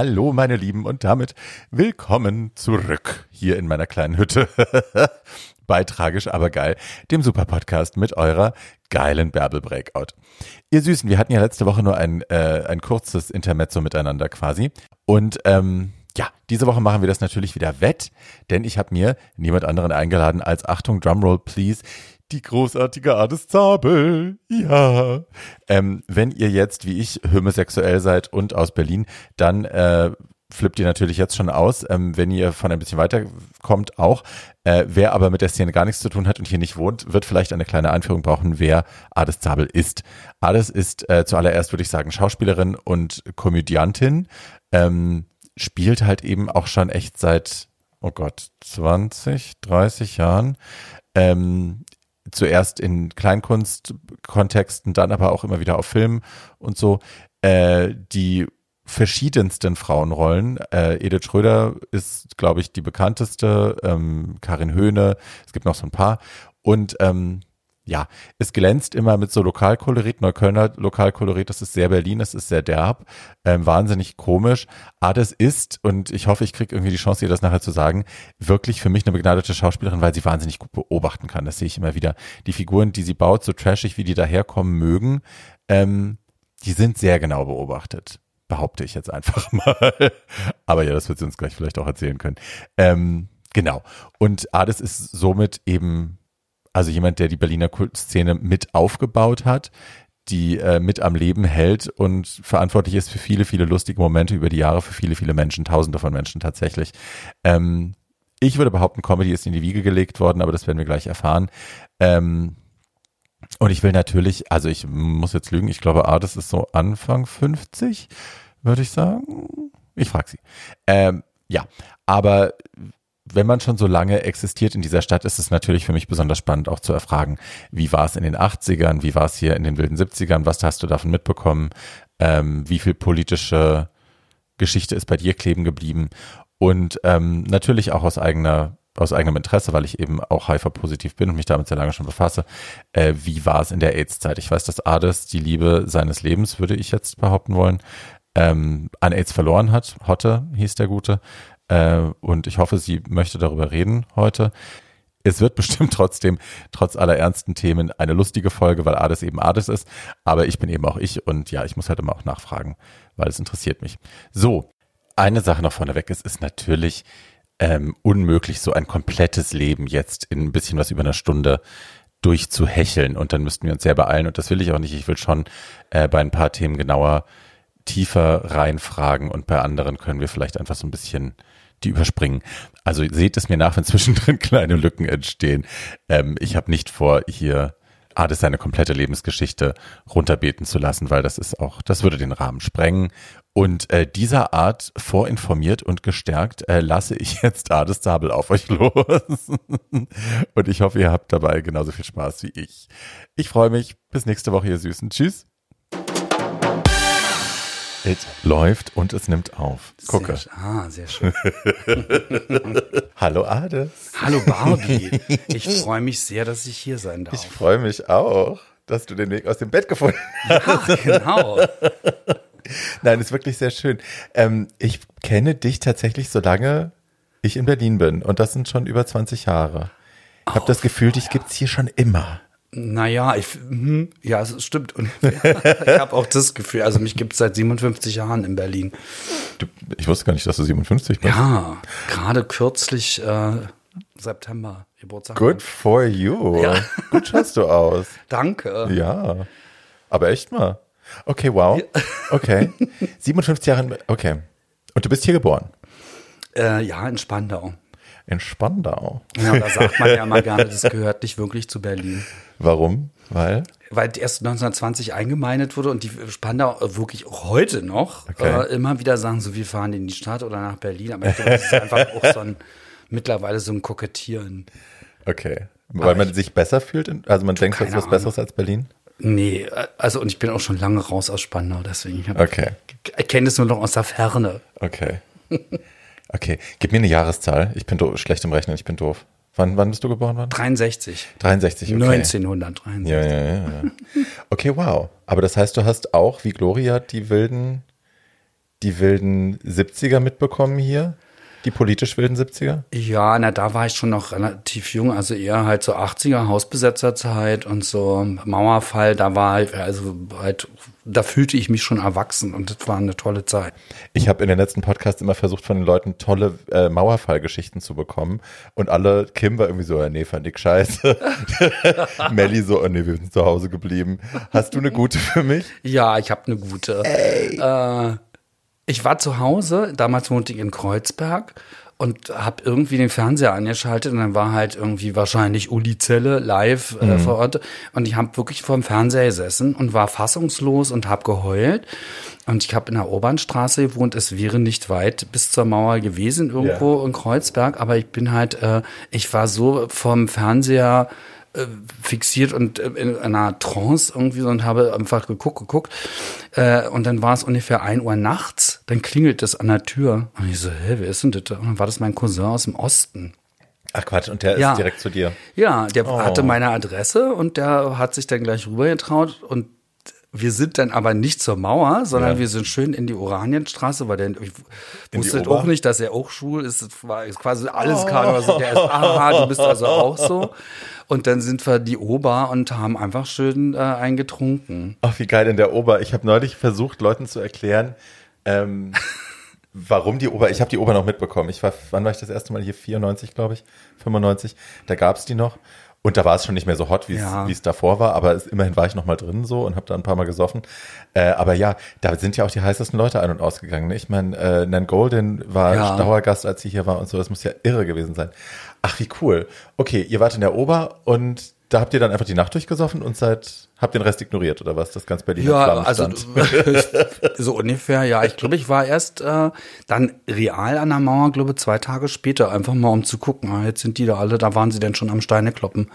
Hallo, meine Lieben, und damit willkommen zurück hier in meiner kleinen Hütte. Bei Tragisch, aber geil, dem Super-Podcast mit eurer geilen Bärbel-Breakout. Ihr Süßen, wir hatten ja letzte Woche nur ein, äh, ein kurzes Intermezzo miteinander quasi. Und ähm, ja, diese Woche machen wir das natürlich wieder wett, denn ich habe mir niemand anderen eingeladen als Achtung, Drumroll, please, die großartige Ades Zabel. Ja. Ähm, wenn ihr jetzt, wie ich, homosexuell seid und aus Berlin, dann äh, flippt ihr natürlich jetzt schon aus. Ähm, wenn ihr von ein bisschen weiter kommt, auch. Äh, wer aber mit der Szene gar nichts zu tun hat und hier nicht wohnt, wird vielleicht eine kleine Einführung brauchen, wer Ades Zabel ist. Ades ist äh, zuallererst, würde ich sagen, Schauspielerin und Komödiantin. Ähm, spielt halt eben auch schon echt seit, oh Gott, 20, 30 Jahren. Ähm, zuerst in Kleinkunstkontexten, dann aber auch immer wieder auf Film und so, äh, die verschiedensten Frauenrollen. Äh, Edith Schröder ist, glaube ich, die bekannteste, ähm, Karin Höhne, es gibt noch so ein paar. Und ähm, ja, es glänzt immer mit so Lokalkolorit, Neuköllner Lokalkolorit, das ist sehr Berlin, das ist sehr derb, ähm, wahnsinnig komisch. Ah, das ist, und ich hoffe, ich kriege irgendwie die Chance, ihr das nachher zu sagen, wirklich für mich eine begnadete Schauspielerin, weil sie wahnsinnig gut beobachten kann. Das sehe ich immer wieder. Die Figuren, die sie baut, so trashig, wie die daherkommen mögen, ähm, die sind sehr genau beobachtet. Behaupte ich jetzt einfach mal. Aber ja, das wird sie uns gleich vielleicht auch erzählen können. Ähm, genau. Und Ades ist somit eben also jemand, der die Berliner Kultszene mit aufgebaut hat, die äh, mit am Leben hält und verantwortlich ist für viele, viele lustige Momente über die Jahre für viele, viele Menschen, tausende von Menschen tatsächlich. Ähm, ich würde behaupten, Comedy ist in die Wiege gelegt worden, aber das werden wir gleich erfahren. Ähm, und ich will natürlich, also ich muss jetzt lügen, ich glaube, ah, ist so Anfang 50, würde ich sagen. Ich frage sie. Ähm, ja, aber wenn man schon so lange existiert in dieser Stadt, ist es natürlich für mich besonders spannend auch zu erfragen, wie war es in den 80ern, wie war es hier in den wilden 70ern, was hast du davon mitbekommen, ähm, wie viel politische Geschichte ist bei dir kleben geblieben und ähm, natürlich auch aus eigener aus eigenem Interesse, weil ich eben auch HIV-positiv bin und mich damit sehr lange schon befasse. Äh, wie war es in der AIDS-Zeit? Ich weiß, dass Ades die Liebe seines Lebens, würde ich jetzt behaupten wollen, ähm, an AIDS verloren hat. Hotte hieß der Gute. Äh, und ich hoffe, sie möchte darüber reden heute. Es wird bestimmt trotzdem, trotz aller ernsten Themen, eine lustige Folge, weil Ades eben Ades ist. Aber ich bin eben auch ich und ja, ich muss halt immer auch nachfragen, weil es interessiert mich. So, eine Sache noch vorneweg ist, ist natürlich ähm, unmöglich, so ein komplettes Leben jetzt in ein bisschen was über einer Stunde durchzuhecheln. Und dann müssten wir uns sehr beeilen. Und das will ich auch nicht. Ich will schon äh, bei ein paar Themen genauer, tiefer reinfragen. Und bei anderen können wir vielleicht einfach so ein bisschen die überspringen. Also seht es mir nach, wenn zwischendrin kleine Lücken entstehen. Ähm, ich habe nicht vor, hier Ades seine komplette Lebensgeschichte runterbeten zu lassen, weil das ist auch, das würde den Rahmen sprengen. Und äh, dieser Art vorinformiert und gestärkt äh, lasse ich jetzt Ades Zabel auf euch los. und ich hoffe, ihr habt dabei genauso viel Spaß wie ich. Ich freue mich. Bis nächste Woche, ihr Süßen. Tschüss. Es läuft und es nimmt auf. Gucke. Sehr, ah, sehr schön. Hallo Ade. Hallo Barbie. Ich freue mich sehr, dass ich hier sein darf. Ich freue mich auch, dass du den Weg aus dem Bett gefunden hast. Ja, genau. Nein, ist wirklich sehr schön. Ähm, ich kenne dich tatsächlich, solange ich in Berlin bin. Und das sind schon über 20 Jahre. Ich habe oh, das Gefühl, dich gibt's hier schon immer. Naja, ich, hm, ja, es stimmt. Ich habe auch das Gefühl, also mich gibt es seit 57 Jahren in Berlin. Du, ich wusste gar nicht, dass du 57 bist. Ja, gerade kürzlich äh, September Geburtstag. Good for you. Ja. Gut schaust du aus. Danke. Ja, aber echt mal. Okay, wow. Okay. 57 Jahre, okay. Und du bist hier geboren? Äh, ja, in Spandau. In Spandau? Ja, da sagt man ja mal gerne, das gehört nicht wirklich zu Berlin. Warum? Weil? Weil erst 1920 eingemeindet wurde und die Spandau wirklich auch heute noch okay. äh, immer wieder sagen, so wir fahren in die Stadt oder nach Berlin. Aber ich glaube, das ist einfach auch so ein, mittlerweile so ein Kokettieren. Okay. Weil man sich besser fühlt? Also man denkt, das ist was Ahnung. Besseres als Berlin? Nee, also und ich bin auch schon lange raus aus Spandau, deswegen. Ich okay. kenne es nur noch aus der Ferne. Okay. Okay, gib mir eine Jahreszahl. Ich bin schlecht im Rechnen, ich bin doof. Wann, wann bist du geboren worden? 63. 63, okay. 1963. Ja, ja, ja, ja. Okay, wow. Aber das heißt, du hast auch, wie Gloria, die wilden die wilden 70er mitbekommen hier? Die politisch wilden 70er? Ja, na, da war ich schon noch relativ jung, also eher halt so 80er Hausbesetzerzeit und so Mauerfall, da war halt, also halt, da fühlte ich mich schon erwachsen und das war eine tolle Zeit. Ich habe in den letzten Podcasts immer versucht, von den Leuten tolle äh, Mauerfallgeschichten zu bekommen und alle, Kim war irgendwie so, ja, nee, fand ich scheiße. Melly so, oh nee, wir sind zu Hause geblieben. Hast du eine gute für mich? Ja, ich habe eine gute. Ey. Äh, ich war zu Hause, damals wohnte ich in Kreuzberg und habe irgendwie den Fernseher angeschaltet und dann war halt irgendwie wahrscheinlich Uli Zelle live äh, mhm. vor Ort und ich habe wirklich vor dem Fernseher gesessen und war fassungslos und habe geheult und ich habe in der Obernstraße gewohnt, es wäre nicht weit bis zur Mauer gewesen irgendwo ja. in Kreuzberg, aber ich bin halt, äh, ich war so vom Fernseher äh, fixiert und äh, in einer Trance irgendwie so und habe einfach geguckt, geguckt. Äh, und dann war es ungefähr ein Uhr nachts, dann klingelt es an der Tür. Und ich so, hä, wer ist denn das? Und dann war das mein Cousin aus dem Osten. Ach Quatsch, und der ja. ist direkt zu dir. Ja, der oh. hatte meine Adresse und der hat sich dann gleich rübergetraut und wir sind dann aber nicht zur Mauer, sondern ja. wir sind schön in die Oranienstraße, weil der, ich wusste auch nicht, dass er auch schwul ist. Das war quasi alles oh. klar. Also der ist, aha, du bist also auch so. Und dann sind wir die Ober und haben einfach schön äh, eingetrunken. Ach, wie geil in der Ober. Ich habe neulich versucht, Leuten zu erklären, ähm, warum die Ober. Ich habe die Ober noch mitbekommen. Ich war, wann war ich das erste Mal hier? 94, glaube ich, 95. Da gab es die noch. Und da war es schon nicht mehr so hot, wie ja. es davor war, aber es, immerhin war ich noch mal drin so und habe da ein paar Mal gesoffen. Äh, aber ja, da sind ja auch die heißesten Leute ein- und ausgegangen. Ne? Ich meine, äh, Nan Golden war ja. Dauergast, als sie hier war und so. Das muss ja irre gewesen sein. Ach, wie cool. Okay, ihr wart in der Ober und da habt ihr dann einfach die Nacht durchgesoffen und seid, habt den Rest ignoriert oder was? Das ganz Berlin Ja, also so ungefähr, ja. Ich glaube, ich war erst äh, dann real an der Mauer, glaube zwei Tage später, einfach mal um zu gucken, ah, jetzt sind die da alle, da waren sie denn schon am Steine kloppen.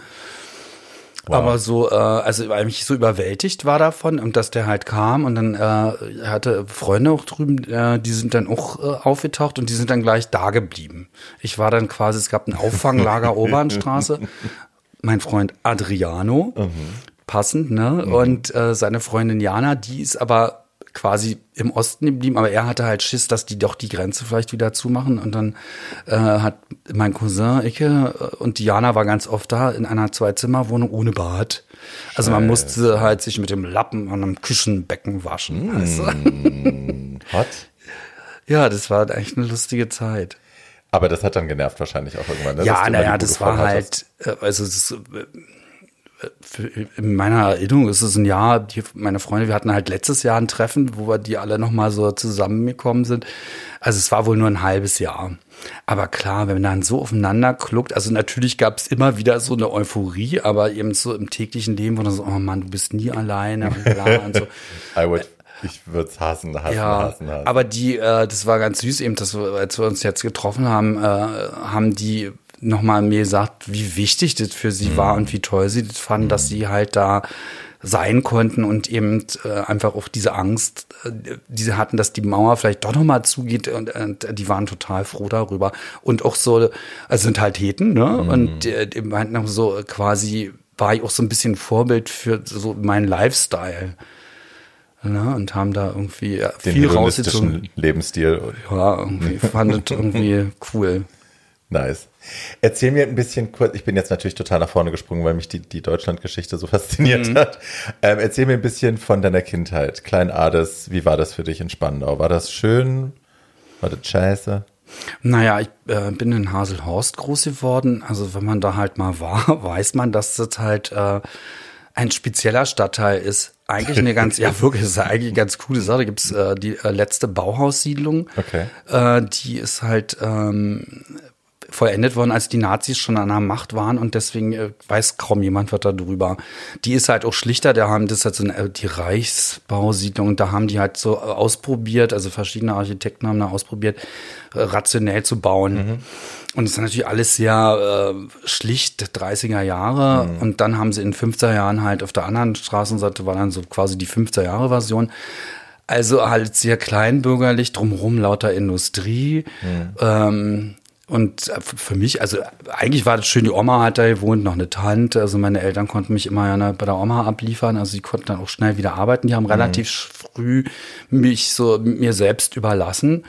Wow. Aber so, äh, also weil mich so überwältigt war davon und dass der halt kam und dann äh, hatte Freunde auch drüben, äh, die sind dann auch äh, aufgetaucht und die sind dann gleich da geblieben. Ich war dann quasi, es gab ein Auffanglager Obernstraße mein Freund Adriano, mhm. Passend, ne? Mhm. Und äh, seine Freundin Jana, die ist aber quasi im Osten geblieben, aber er hatte halt Schiss, dass die doch die Grenze vielleicht wieder zumachen. Und dann äh, hat mein Cousin Icke äh, und Diana war ganz oft da in einer Zwei-Zimmer-Wohnung ohne Bad. Also man musste halt sich mit dem Lappen an einem Küchenbecken waschen. Mm. Weißt du? Hot? Ja, das war eigentlich eine lustige Zeit. Aber das hat dann genervt wahrscheinlich auch irgendwann. Ne? Ja, naja, das war halt, äh, also das, in meiner Erinnerung ist es ein Jahr, die, meine Freunde, wir hatten halt letztes Jahr ein Treffen, wo wir die alle nochmal so zusammengekommen sind. Also es war wohl nur ein halbes Jahr. Aber klar, wenn man dann so aufeinander kluckt, also natürlich gab es immer wieder so eine Euphorie, aber eben so im täglichen Leben, wo dann so, oh Mann, du bist nie alleine und bla und so. I would ich würde es hassen, hassen, ja, hassen, hassen. Aber die, äh, das war ganz süß eben, dass wir, als wir uns jetzt getroffen haben, äh, haben die nochmal mir gesagt, wie wichtig das für sie mhm. war und wie toll sie das fanden, mhm. dass sie halt da sein konnten und eben äh, einfach auch diese Angst, äh, die sie hatten, dass die Mauer vielleicht doch nochmal zugeht und, und die waren total froh darüber. Und auch so, also sind halt Heten, ne? Mhm. Und äh, die meinten auch so quasi, war ich auch so ein bisschen Vorbild für so meinen Lifestyle ne, und haben da irgendwie ja, Den viel rausgezogen. Lebensstil. Ja, irgendwie fand irgendwie cool. Nice. Erzähl mir ein bisschen kurz, ich bin jetzt natürlich total nach vorne gesprungen, weil mich die, die Deutschlandgeschichte so fasziniert mhm. hat. Ähm, erzähl mir ein bisschen von deiner Kindheit. Klein Ades, wie war das für dich in Spandau? War das schön? War das scheiße? Naja, ich äh, bin in Haselhorst groß geworden. Also wenn man da halt mal war, weiß man, dass das halt äh, ein spezieller Stadtteil ist. Eigentlich eine ganz, ja wirklich, ist eigentlich eine ganz coole Sache. Da gibt's äh, die äh, letzte Bauhaussiedlung. Okay. Äh, die ist halt ähm, vollendet worden, als die Nazis schon an der Macht waren und deswegen äh, weiß kaum jemand was darüber. Die ist halt auch schlichter, da haben das halt so eine, äh, die Reichsbausiedlung, da haben die halt so äh, ausprobiert, also verschiedene Architekten haben da ausprobiert, äh, rationell zu bauen. Mhm. Und es ist natürlich alles sehr äh, schlicht, 30er Jahre. Mhm. Und dann haben sie in 50er Jahren halt auf der anderen Straßenseite war dann so quasi die 50er Jahre Version. Also halt sehr kleinbürgerlich, drumherum lauter Industrie. Mhm. Ähm, und für mich, also eigentlich war das schön, die Oma hat da gewohnt, noch eine Tante. Also meine Eltern konnten mich immer ja bei der Oma abliefern. Also sie konnten dann auch schnell wieder arbeiten. Die haben mhm. relativ früh mich so mir selbst überlassen.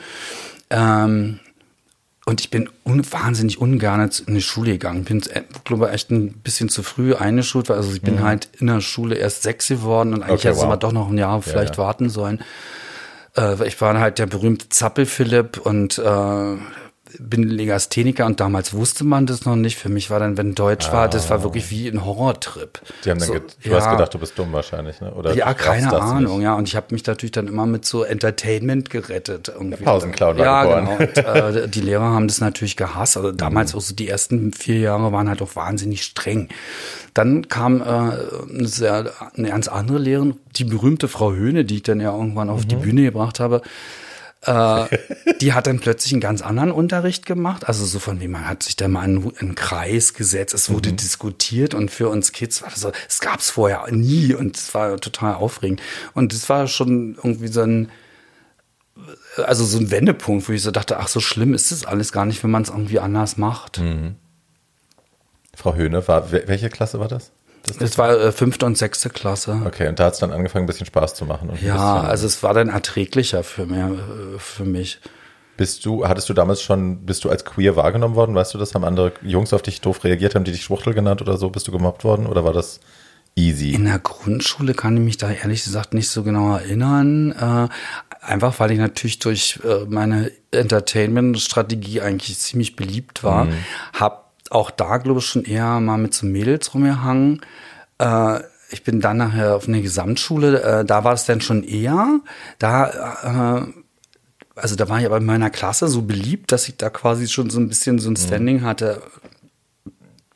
Ähm, und ich bin un wahnsinnig ungern in die Schule gegangen. Ich bin, äh, glaube echt ein bisschen zu früh eingeschult. Also ich bin mhm. halt in der Schule erst sechs geworden und eigentlich okay, hätte wow. man doch noch ein Jahr vielleicht ja, ja. warten sollen. Äh, ich war halt der berühmte Zappel-Philipp und äh, bin Legastheniker und damals wusste man das noch nicht. Für mich war dann, wenn Deutsch ah. war, das war wirklich wie ein Horrortrip. Die haben dann so, du ja, hast gedacht, du bist dumm wahrscheinlich, ne? Oder ja, keine Ahnung, nicht. ja. Und ich habe mich natürlich dann immer mit so Entertainment gerettet. Irgendwie. Pausenclown war ja, geboren. genau. Und, äh, die Lehrer haben das natürlich gehasst. Also damals mhm. auch so die ersten vier Jahre waren halt auch wahnsinnig streng. Dann kam äh, eine, sehr, eine ganz andere Lehrerin, die berühmte Frau Höhne, die ich dann ja irgendwann auf mhm. die Bühne gebracht habe die hat dann plötzlich einen ganz anderen Unterricht gemacht. Also so von wie man hat sich da mal in einen Kreis gesetzt, es wurde mhm. diskutiert und für uns Kids war das so, es gab es vorher nie und es war total aufregend. Und es war schon irgendwie so ein, also so ein Wendepunkt, wo ich so dachte, ach, so schlimm ist es alles gar nicht, wenn man es irgendwie anders macht. Mhm. Frau Höhne, war, welche Klasse war das? Das, das war äh, fünfte und sechste Klasse. Okay, und da hat es dann angefangen, ein bisschen Spaß zu machen. ja, also es war dann erträglicher für, mehr, äh, für mich. Bist du, hattest du damals schon, bist du als queer wahrgenommen worden? Weißt du das? Haben andere Jungs auf dich doof reagiert, haben die dich Schwuchtel genannt oder so? Bist du gemobbt worden oder war das easy? In der Grundschule kann ich mich da ehrlich gesagt nicht so genau erinnern. Äh, einfach weil ich natürlich durch äh, meine Entertainment-Strategie eigentlich ziemlich beliebt war. Mhm. Hab auch da, glaube ich, schon eher mal mit so Mädels rumgehangen. Äh, ich bin dann nachher auf eine Gesamtschule, äh, da war es dann schon eher. Da, äh, also da war ich aber in meiner Klasse so beliebt, dass ich da quasi schon so ein bisschen so ein mhm. Standing hatte.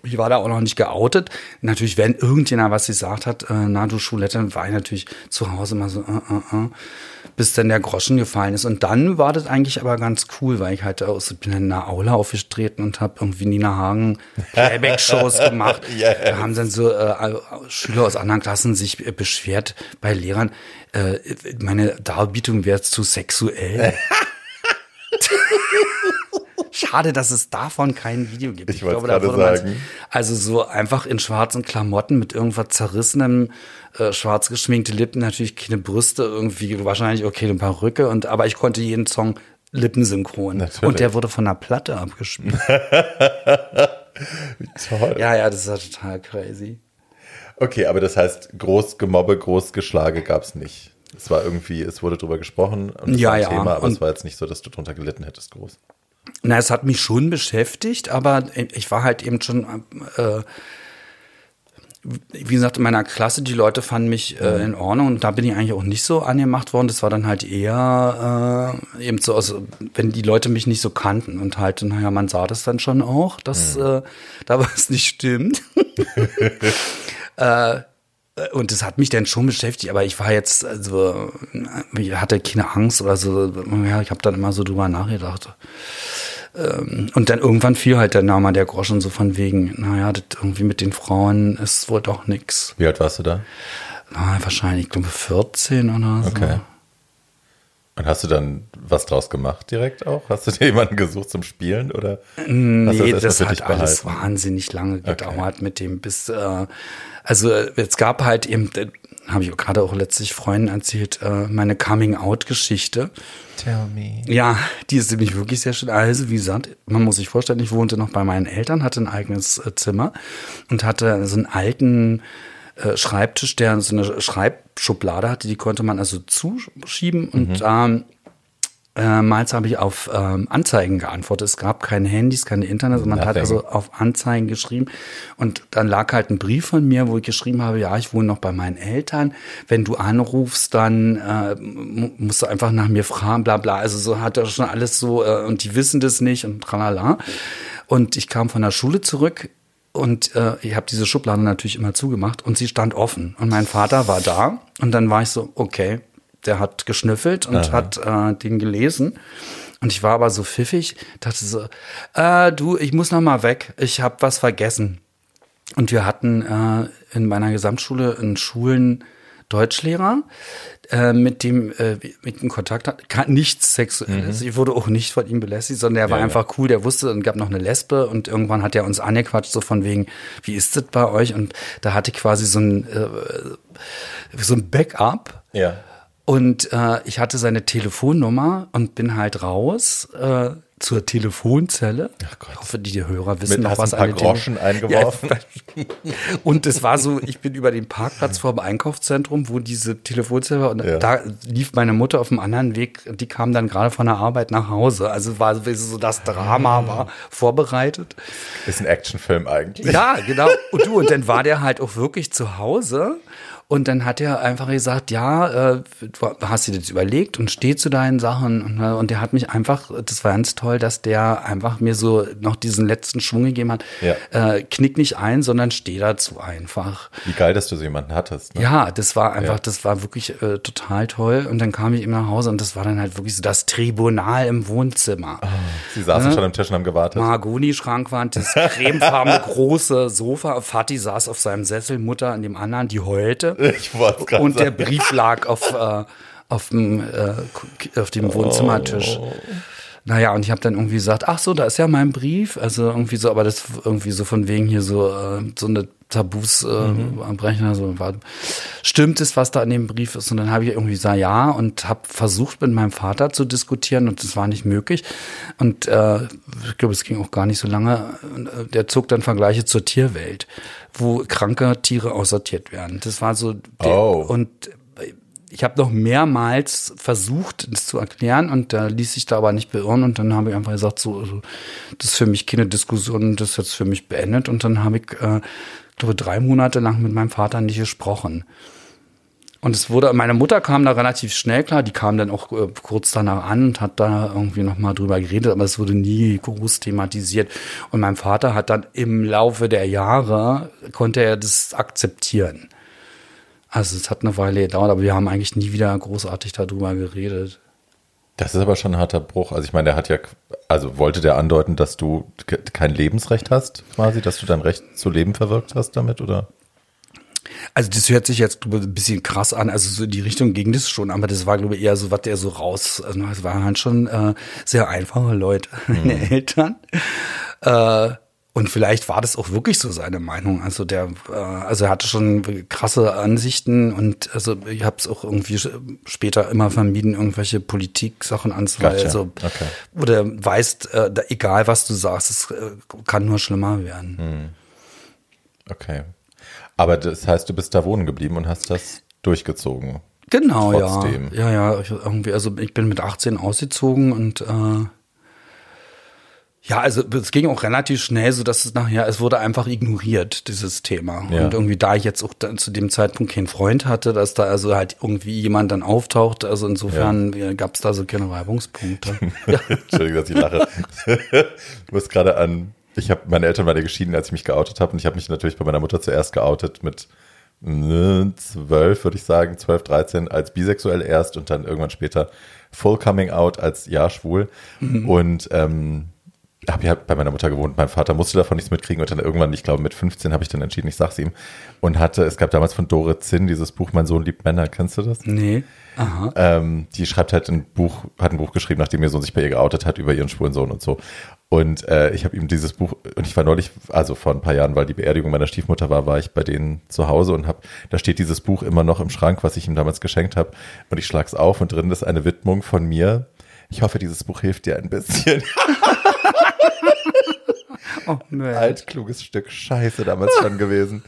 Ich war da auch noch nicht geoutet. Natürlich, wenn irgendjemand was gesagt hat, äh, na du Schulette, war ich natürlich zu Hause mal so, äh, äh, äh bis dann der Groschen gefallen ist. Und dann war das eigentlich aber ganz cool, weil ich halt aus, bin in einer Aula aufgetreten und habe irgendwie Nina Hagen Playback-Shows gemacht. yes. Da haben dann so äh, Schüler aus anderen Klassen sich äh, beschwert bei Lehrern, äh, meine Darbietung wäre zu sexuell. Schade, dass es davon kein Video gibt. Ich, ich glaube, da würde man also so einfach in schwarzen Klamotten mit irgendwas zerrissenem, äh, schwarz geschminkte Lippen, natürlich keine Brüste, irgendwie wahrscheinlich okay eine Perücke und aber ich konnte jeden Song lippensynchron natürlich. und der wurde von der Platte abgespielt. Toll. Ja, ja, das ist ja total crazy. Okay, aber das heißt, groß Gemobbe, groß Geschlage gab es nicht. Es war irgendwie, es wurde drüber gesprochen und es ja, war ein ja. Thema, aber und es war jetzt nicht so, dass du drunter gelitten hättest, groß. Na, es hat mich schon beschäftigt, aber ich war halt eben schon, äh, wie gesagt, in meiner Klasse, die Leute fanden mich äh, in Ordnung und da bin ich eigentlich auch nicht so angemacht worden. Das war dann halt eher äh, eben so, also, wenn die Leute mich nicht so kannten und halt, naja, man sah das dann schon auch, dass mhm. äh, da was nicht stimmt. äh, und das hat mich dann schon beschäftigt, aber ich war jetzt, also, ich hatte keine Angst oder so. Ja, ich habe dann immer so drüber nachgedacht. Ähm, und dann irgendwann fiel halt der Name der Groschen so von wegen, naja, das irgendwie mit den Frauen ist wohl doch nix. Wie alt warst du da? Na, wahrscheinlich, ich glaube, 14 oder so. Okay. Und hast du dann was draus gemacht direkt auch? Hast du dir jemanden gesucht zum Spielen oder? Nee, das, das hat alles wahnsinnig lange gedauert okay. mit dem bis, äh, also es gab halt eben, äh, habe ich gerade auch letztlich Freunden erzählt, äh, meine Coming-out-Geschichte. Tell me. Ja, die ist nämlich wirklich sehr schön. Also, wie gesagt, man muss sich vorstellen, ich wohnte noch bei meinen Eltern, hatte ein eigenes äh, Zimmer und hatte so einen alten äh, Schreibtisch, der so eine Schreibschublade hatte, die konnte man also zuschieben und mhm. äh, Meist habe ich auf ähm, Anzeigen geantwortet. Es gab keine Handys, keine Internet, man hat also auf Anzeigen geschrieben. Und dann lag halt ein Brief von mir, wo ich geschrieben habe, ja, ich wohne noch bei meinen Eltern. Wenn du anrufst, dann äh, musst du einfach nach mir fragen, bla bla. Also so hat er schon alles so, äh, und die wissen das nicht und tralala. Und ich kam von der Schule zurück und äh, ich habe diese Schublade natürlich immer zugemacht und sie stand offen. Und mein Vater war da und dann war ich so, okay, der hat geschnüffelt und Aha. hat äh, den gelesen. Und ich war aber so pfiffig, dachte so, äh, du, ich muss noch mal weg, ich habe was vergessen. Und wir hatten äh, in meiner Gesamtschule in Schulen Deutschlehrer, äh, mit dem äh, mit dem Kontakt hat, nichts Sexuelles. Mhm. Ich wurde auch nicht von ihm belästigt, sondern er war ja, einfach ja. cool, der wusste und gab noch eine Lesbe und irgendwann hat er uns angequatscht, so von wegen, wie ist das bei euch? Und da hatte ich quasi so ein, äh, so ein Backup. Ja. Und äh, ich hatte seine Telefonnummer und bin halt raus. Äh, zur Telefonzelle. Ich hoffe, die Hörer wissen Mit, noch, was ein paar Groschen Tele eingeworfen. Ja, und es war so, ich bin über den Parkplatz vor dem Einkaufszentrum, wo diese Telefonzelle war, und ja. da lief meine Mutter auf einem anderen Weg, die kam dann gerade von der Arbeit nach Hause. Also war so das Drama war vorbereitet. Ist ein Actionfilm eigentlich. Ja, genau. Und du, und dann war der halt auch wirklich zu Hause und dann hat er einfach gesagt, ja, äh, du hast dir das überlegt und steh zu deinen Sachen. Und, äh, und der hat mich einfach, das war ganz toll, dass der einfach mir so noch diesen letzten Schwung gegeben hat. Ja. Äh, knick nicht ein, sondern steh dazu einfach. Wie geil, dass du so jemanden hattest. Ne? Ja, das war einfach, ja. das war wirklich äh, total toll. Und dann kam ich eben nach Hause und das war dann halt wirklich so das Tribunal im Wohnzimmer. Oh, sie saßen ja? schon am Tisch und haben gewartet. Mahagoni-Schrankwand, das cremefarbene große Sofa. Fatih saß auf seinem Sessel, Mutter an dem anderen, die heulte. Ich wollte gerade Und der Brief lag auf, äh, auf, dem, äh, auf dem Wohnzimmertisch. Oh. Naja, und ich habe dann irgendwie gesagt, ach so, da ist ja mein Brief. Also irgendwie so, aber das irgendwie so von wegen hier so, äh, so eine Tabus äh, mhm. abbrechen. Also war, stimmt es, was da in dem Brief ist? Und dann habe ich irgendwie gesagt, ja, und habe versucht, mit meinem Vater zu diskutieren und das war nicht möglich. Und äh, ich glaube, es ging auch gar nicht so lange. Äh, der zog dann Vergleiche zur Tierwelt, wo kranke Tiere aussortiert werden. Das war so der, oh. und ich habe noch mehrmals versucht, das zu erklären und da ließ sich da aber nicht beirren und dann habe ich einfach gesagt, so, also, das ist für mich keine Diskussion, das ist jetzt für mich beendet und dann habe ich äh, glaube, drei Monate lang mit meinem Vater nicht gesprochen. Und es wurde, meine Mutter kam da relativ schnell klar, die kam dann auch äh, kurz danach an und hat da irgendwie nochmal drüber geredet, aber es wurde nie groß thematisiert. Und mein Vater hat dann im Laufe der Jahre, konnte er das akzeptieren. Also es hat eine Weile gedauert, aber wir haben eigentlich nie wieder großartig darüber geredet. Das ist aber schon ein harter Bruch. Also ich meine, der hat ja, also wollte der andeuten, dass du kein Lebensrecht hast, quasi, dass du dein Recht zu leben verwirkt hast damit, oder? Also das hört sich jetzt ein bisschen krass an, also so in die Richtung ging das schon, aber das war glaube ich eher so, was der so raus, also es waren halt schon äh, sehr einfache Leute, meine mhm. Eltern. Äh, und vielleicht war das auch wirklich so seine Meinung. Also der, äh, also er hatte schon krasse Ansichten und also ich habe es auch irgendwie später immer vermieden, irgendwelche Politik-Sachen anzuweilen. Gotcha. Also, okay. Oder weißt, äh, egal was du sagst, es äh, kann nur schlimmer werden. Hm. Okay. Aber das heißt, du bist da wohnen geblieben und hast das durchgezogen. Genau, Trotzdem. ja. Ja, ja. Irgendwie, also ich bin mit 18 ausgezogen und äh, ja, also es ging auch relativ schnell, so dass es nachher, es wurde einfach ignoriert, dieses Thema. Ja. Und irgendwie, da ich jetzt auch zu dem Zeitpunkt keinen Freund hatte, dass da also halt irgendwie jemand dann auftaucht, also insofern ja. gab es da so keine Reibungspunkte. ja. Entschuldigung, dass ich lache. du musst gerade an, ich habe, meine Eltern waren ja geschieden, als ich mich geoutet habe und ich habe mich natürlich bei meiner Mutter zuerst geoutet mit ne, zwölf, würde ich sagen, zwölf, dreizehn als bisexuell erst und dann irgendwann später Full Coming Out als ja schwul. Mhm. Und ähm, habe ja bei meiner Mutter gewohnt. Mein Vater musste davon nichts mitkriegen und dann irgendwann, ich glaube mit 15 habe ich dann entschieden, ich sag's ihm und hatte, es gab damals von Dore Zinn dieses Buch Mein Sohn liebt Männer. Kennst du das? Nee. Aha. Ähm, die schreibt halt ein Buch, hat ein Buch geschrieben, nachdem ihr Sohn sich bei ihr geoutet hat über ihren schwulen Sohn und so. Und äh, ich habe ihm dieses Buch, und ich war neulich, also vor ein paar Jahren, weil die Beerdigung meiner Stiefmutter war, war ich bei denen zu Hause und hab, da steht dieses Buch immer noch im Schrank, was ich ihm damals geschenkt habe. Und ich schlag's auf und drin ist eine Widmung von mir. Ich hoffe, dieses Buch hilft dir ein bisschen. oh, Altkluges Stück Scheiße damals schon gewesen.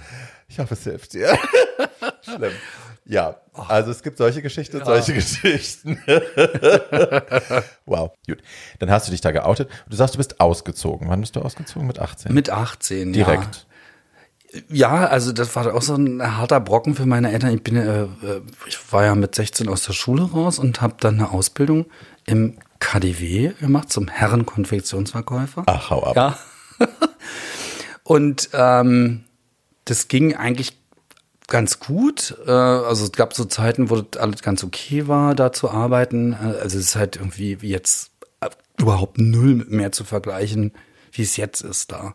Ich hoffe, es hilft dir. Schlimm. Ja, also es gibt solche Geschichten und solche Geschichten. wow, gut. Dann hast du dich da geoutet. Du sagst, du bist ausgezogen. Wann bist du ausgezogen? Mit 18? Mit 18, Direkt. Ja. Ja, also das war auch so ein harter Brocken für meine Eltern. Ich bin, äh, ich war ja mit 16 aus der Schule raus und habe dann eine Ausbildung im KDW gemacht zum Herrenkonfektionsverkäufer. Ach, hau ab. Ja. Und ähm, das ging eigentlich ganz gut. Äh, also es gab so Zeiten, wo das alles ganz okay war, da zu arbeiten. Äh, also es ist halt irgendwie jetzt überhaupt null mehr zu vergleichen, wie es jetzt ist da.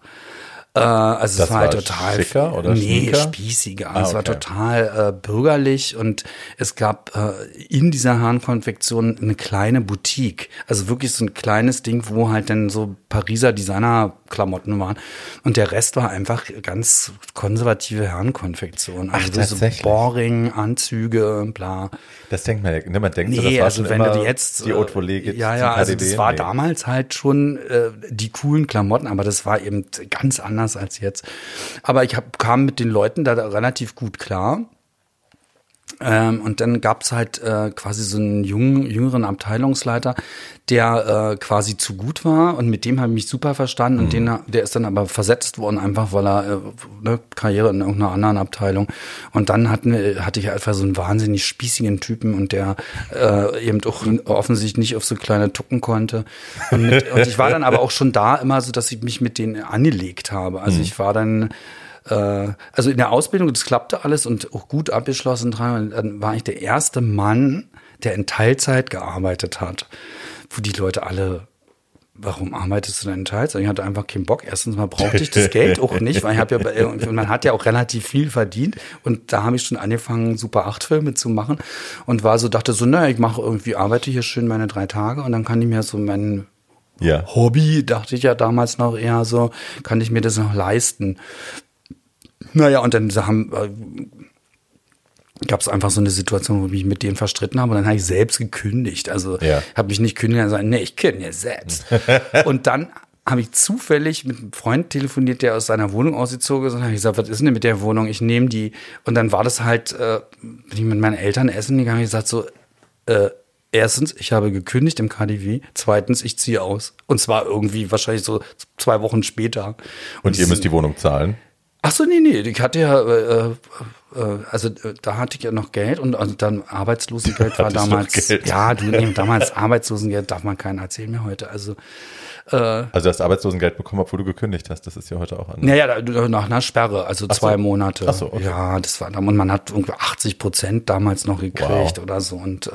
Äh, also Das es war halt war total schicker oder nee, spießiger. Ah, Es war okay. total äh, bürgerlich und es gab äh, in dieser Herrenkonfektion eine kleine Boutique. Also wirklich so ein kleines Ding, wo halt dann so Pariser Designerklamotten waren. Und der Rest war einfach ganz konservative Herrenkonfektion. Also Ach, wirklich so tatsächlich? Boring, Anzüge, bla. Das denkt man ja, ne, man denkt so, das Nee, war also schon wenn immer du jetzt die äh, Haute Volée geht ja ja also das war Nee. damals halt schon äh, die coolen Klamotten aber das war eben ganz anders als jetzt. Aber ich hab, kam mit den Leuten da relativ gut klar ähm, und dann gab's halt äh, quasi so einen jungen, jüngeren Abteilungsleiter, der äh, quasi zu gut war und mit dem habe ich mich super verstanden und den, der ist dann aber versetzt worden, einfach weil er äh, ne, Karriere in irgendeiner anderen Abteilung. Und dann hatten, wir- hatte ich einfach so einen wahnsinnig spießigen Typen und der äh, eben auch offensichtlich nicht auf so kleine Tucken konnte. Und, mit, und ich war dann aber auch schon da immer so, dass ich mich mit denen angelegt habe. Also ich war dann äh, also in der Ausbildung, das klappte alles und auch gut abgeschlossen. dran. Und Dann war ich der erste Mann, der in Teilzeit gearbeitet hat, wo die Leute alle Warum arbeitest du denn in Teilzeit? Ich hatte einfach keinen Bock. Erstens mal brauchte ich das Geld auch nicht, weil ich habe ja man hat ja auch relativ viel verdient und da habe ich schon angefangen, Super 8 Filme zu machen und war so dachte so, naja, ich mache irgendwie arbeite hier schön meine drei Tage und dann kann ich mir so meinen Ja. Hobby, dachte ich ja damals noch eher so, kann ich mir das noch leisten. Naja, und dann haben, äh, gab es einfach so eine Situation, wo ich mich mit denen verstritten habe und dann habe ich selbst gekündigt. Also Ja. habe mich nicht kündigen gesagt, nee, ich kündige selbst. und dann habe ich zufällig mit einem Freund telefoniert, der aus seiner Wohnung ausgezogen ist und habe ich gesagt, was ist denn mit der Wohnung? Ich nehme die. Und dann war das halt, äh, bin ich mit meinen Eltern essen gegangen und ich gesagt so, äh, erstens, ich habe gekündigt im KDW. Zweitens, ich ziehe aus. Und zwar irgendwie wahrscheinlich so zwei Wochen später. Und ihr müsst die Wohnung zahlen. Ach so, nee, nee, ich hatte ja, äh, äh, also äh, da hatte ich ja noch Geld und also dann Arbeitslosengeld war damals. Geld. Ja, du, nee, damals Arbeitslosengeld darf man keinen erzählen mehr heute. Also Also du hast Arbeitslosengeld bekommen, obwohl du gekündigt hast. Das ist ja heute auch anders. Naja, nach einer Sperre, also zwei so. Monate. Ach so, okay. Ja, das war dann, und man hat irgendwie 80 Prozent damals noch gekriegt Wow. oder so. Und äh,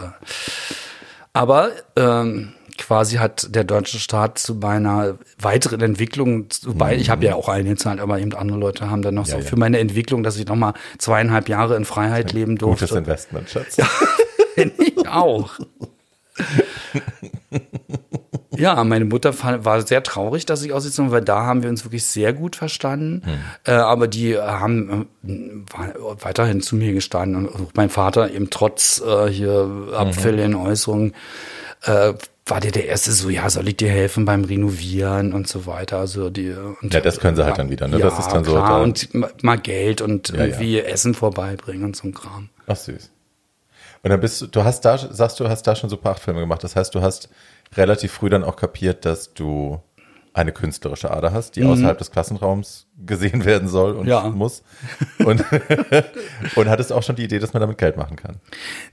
aber ähm, quasi hat der deutsche Staat zu meiner weiteren Entwicklung, wobei ich habe ja auch eingezahlt, aber eben andere Leute haben dann noch so Mhm. ja. für meine Entwicklung, dass ich noch mal zweieinhalb Jahre in Freiheit leben durfte. Gutes Investment, Schatz. Finde ich auch. Ja, meine Mutter war sehr traurig, dass ich ausgezogen bin, weil da haben wir uns wirklich sehr gut verstanden. Äh, aber die haben äh, weiterhin zu mir gestanden. Und auch mein Vater eben trotz äh, hier Abfällen, Äußerungen, äh, war der der Erste so, ja, soll ich dir helfen beim Renovieren und so weiter. Also die, und, Ja, das können sie halt dann wieder, ne? Ja, Das ist dann so klar, da- und ma- mal Geld und Ja, ja. irgendwie Essen vorbeibringen und so ein Kram. Ach süß. Und dann bist du, du hast da, sagst du, hast da schon Super 8 Filme gemacht. Das heißt, du hast relativ früh dann auch kapiert, dass du eine künstlerische Ader hast, die außerhalb des Klassenraums gesehen werden soll und Mhm. Ja. muss. Und, und hattest auch schon die Idee, dass man damit Geld machen kann.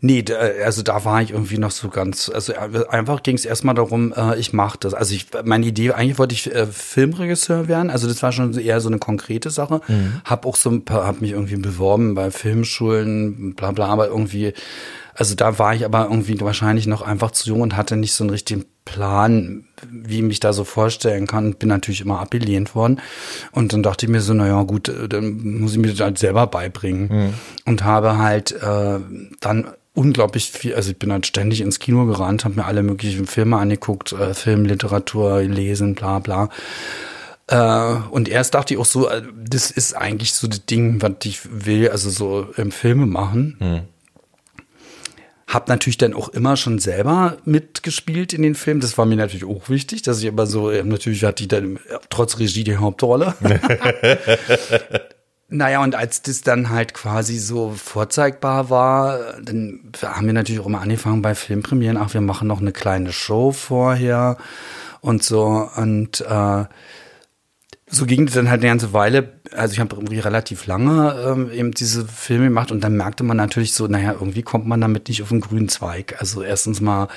Nee, da- also da war ich irgendwie noch so ganz, also äh, einfach ging es erstmal darum, äh, ich mache das. Also ich, meine Idee, eigentlich wollte ich äh, Filmregisseur werden, also das war schon eher so eine konkrete Sache. Hab auch so ein paar, hab mich irgendwie beworben bei Filmschulen, bla bla, aber irgendwie, also da war ich aber irgendwie wahrscheinlich noch einfach zu jung und hatte nicht so einen richtigen Plan, wie ich mich da so vorstellen kann. Bin natürlich immer abgelehnt worden. Und dann dachte ich mir so, naja, gut, äh, dann muss ich mir das halt selber beibringen. Und habe halt äh, dann unglaublich viel, also ich bin halt ständig ins Kino gerannt, habe mir alle möglichen Filme angeguckt, äh, Film, Literatur, gelesen, bla bla. Äh, und erst dachte ich auch so, äh, das ist eigentlich so das Ding, was ich will, also so ähm, Filme machen. Hab natürlich dann auch immer schon selber mitgespielt in den Filmen. Das war mir natürlich auch wichtig, dass ich aber so, äh, natürlich hatte ich dann trotz Regie die Hauptrolle. Naja, und als das dann halt quasi so vorzeigbar war, dann haben wir natürlich auch immer angefangen bei Filmpremieren, ach, wir machen noch eine kleine Show vorher und so. Und äh, so ging es dann halt eine ganze Weile. Also ich habe irgendwie relativ lange ähm, eben diese Filme gemacht und dann merkte man natürlich so, naja, irgendwie kommt man damit nicht auf den grünen Zweig. Also erstens mal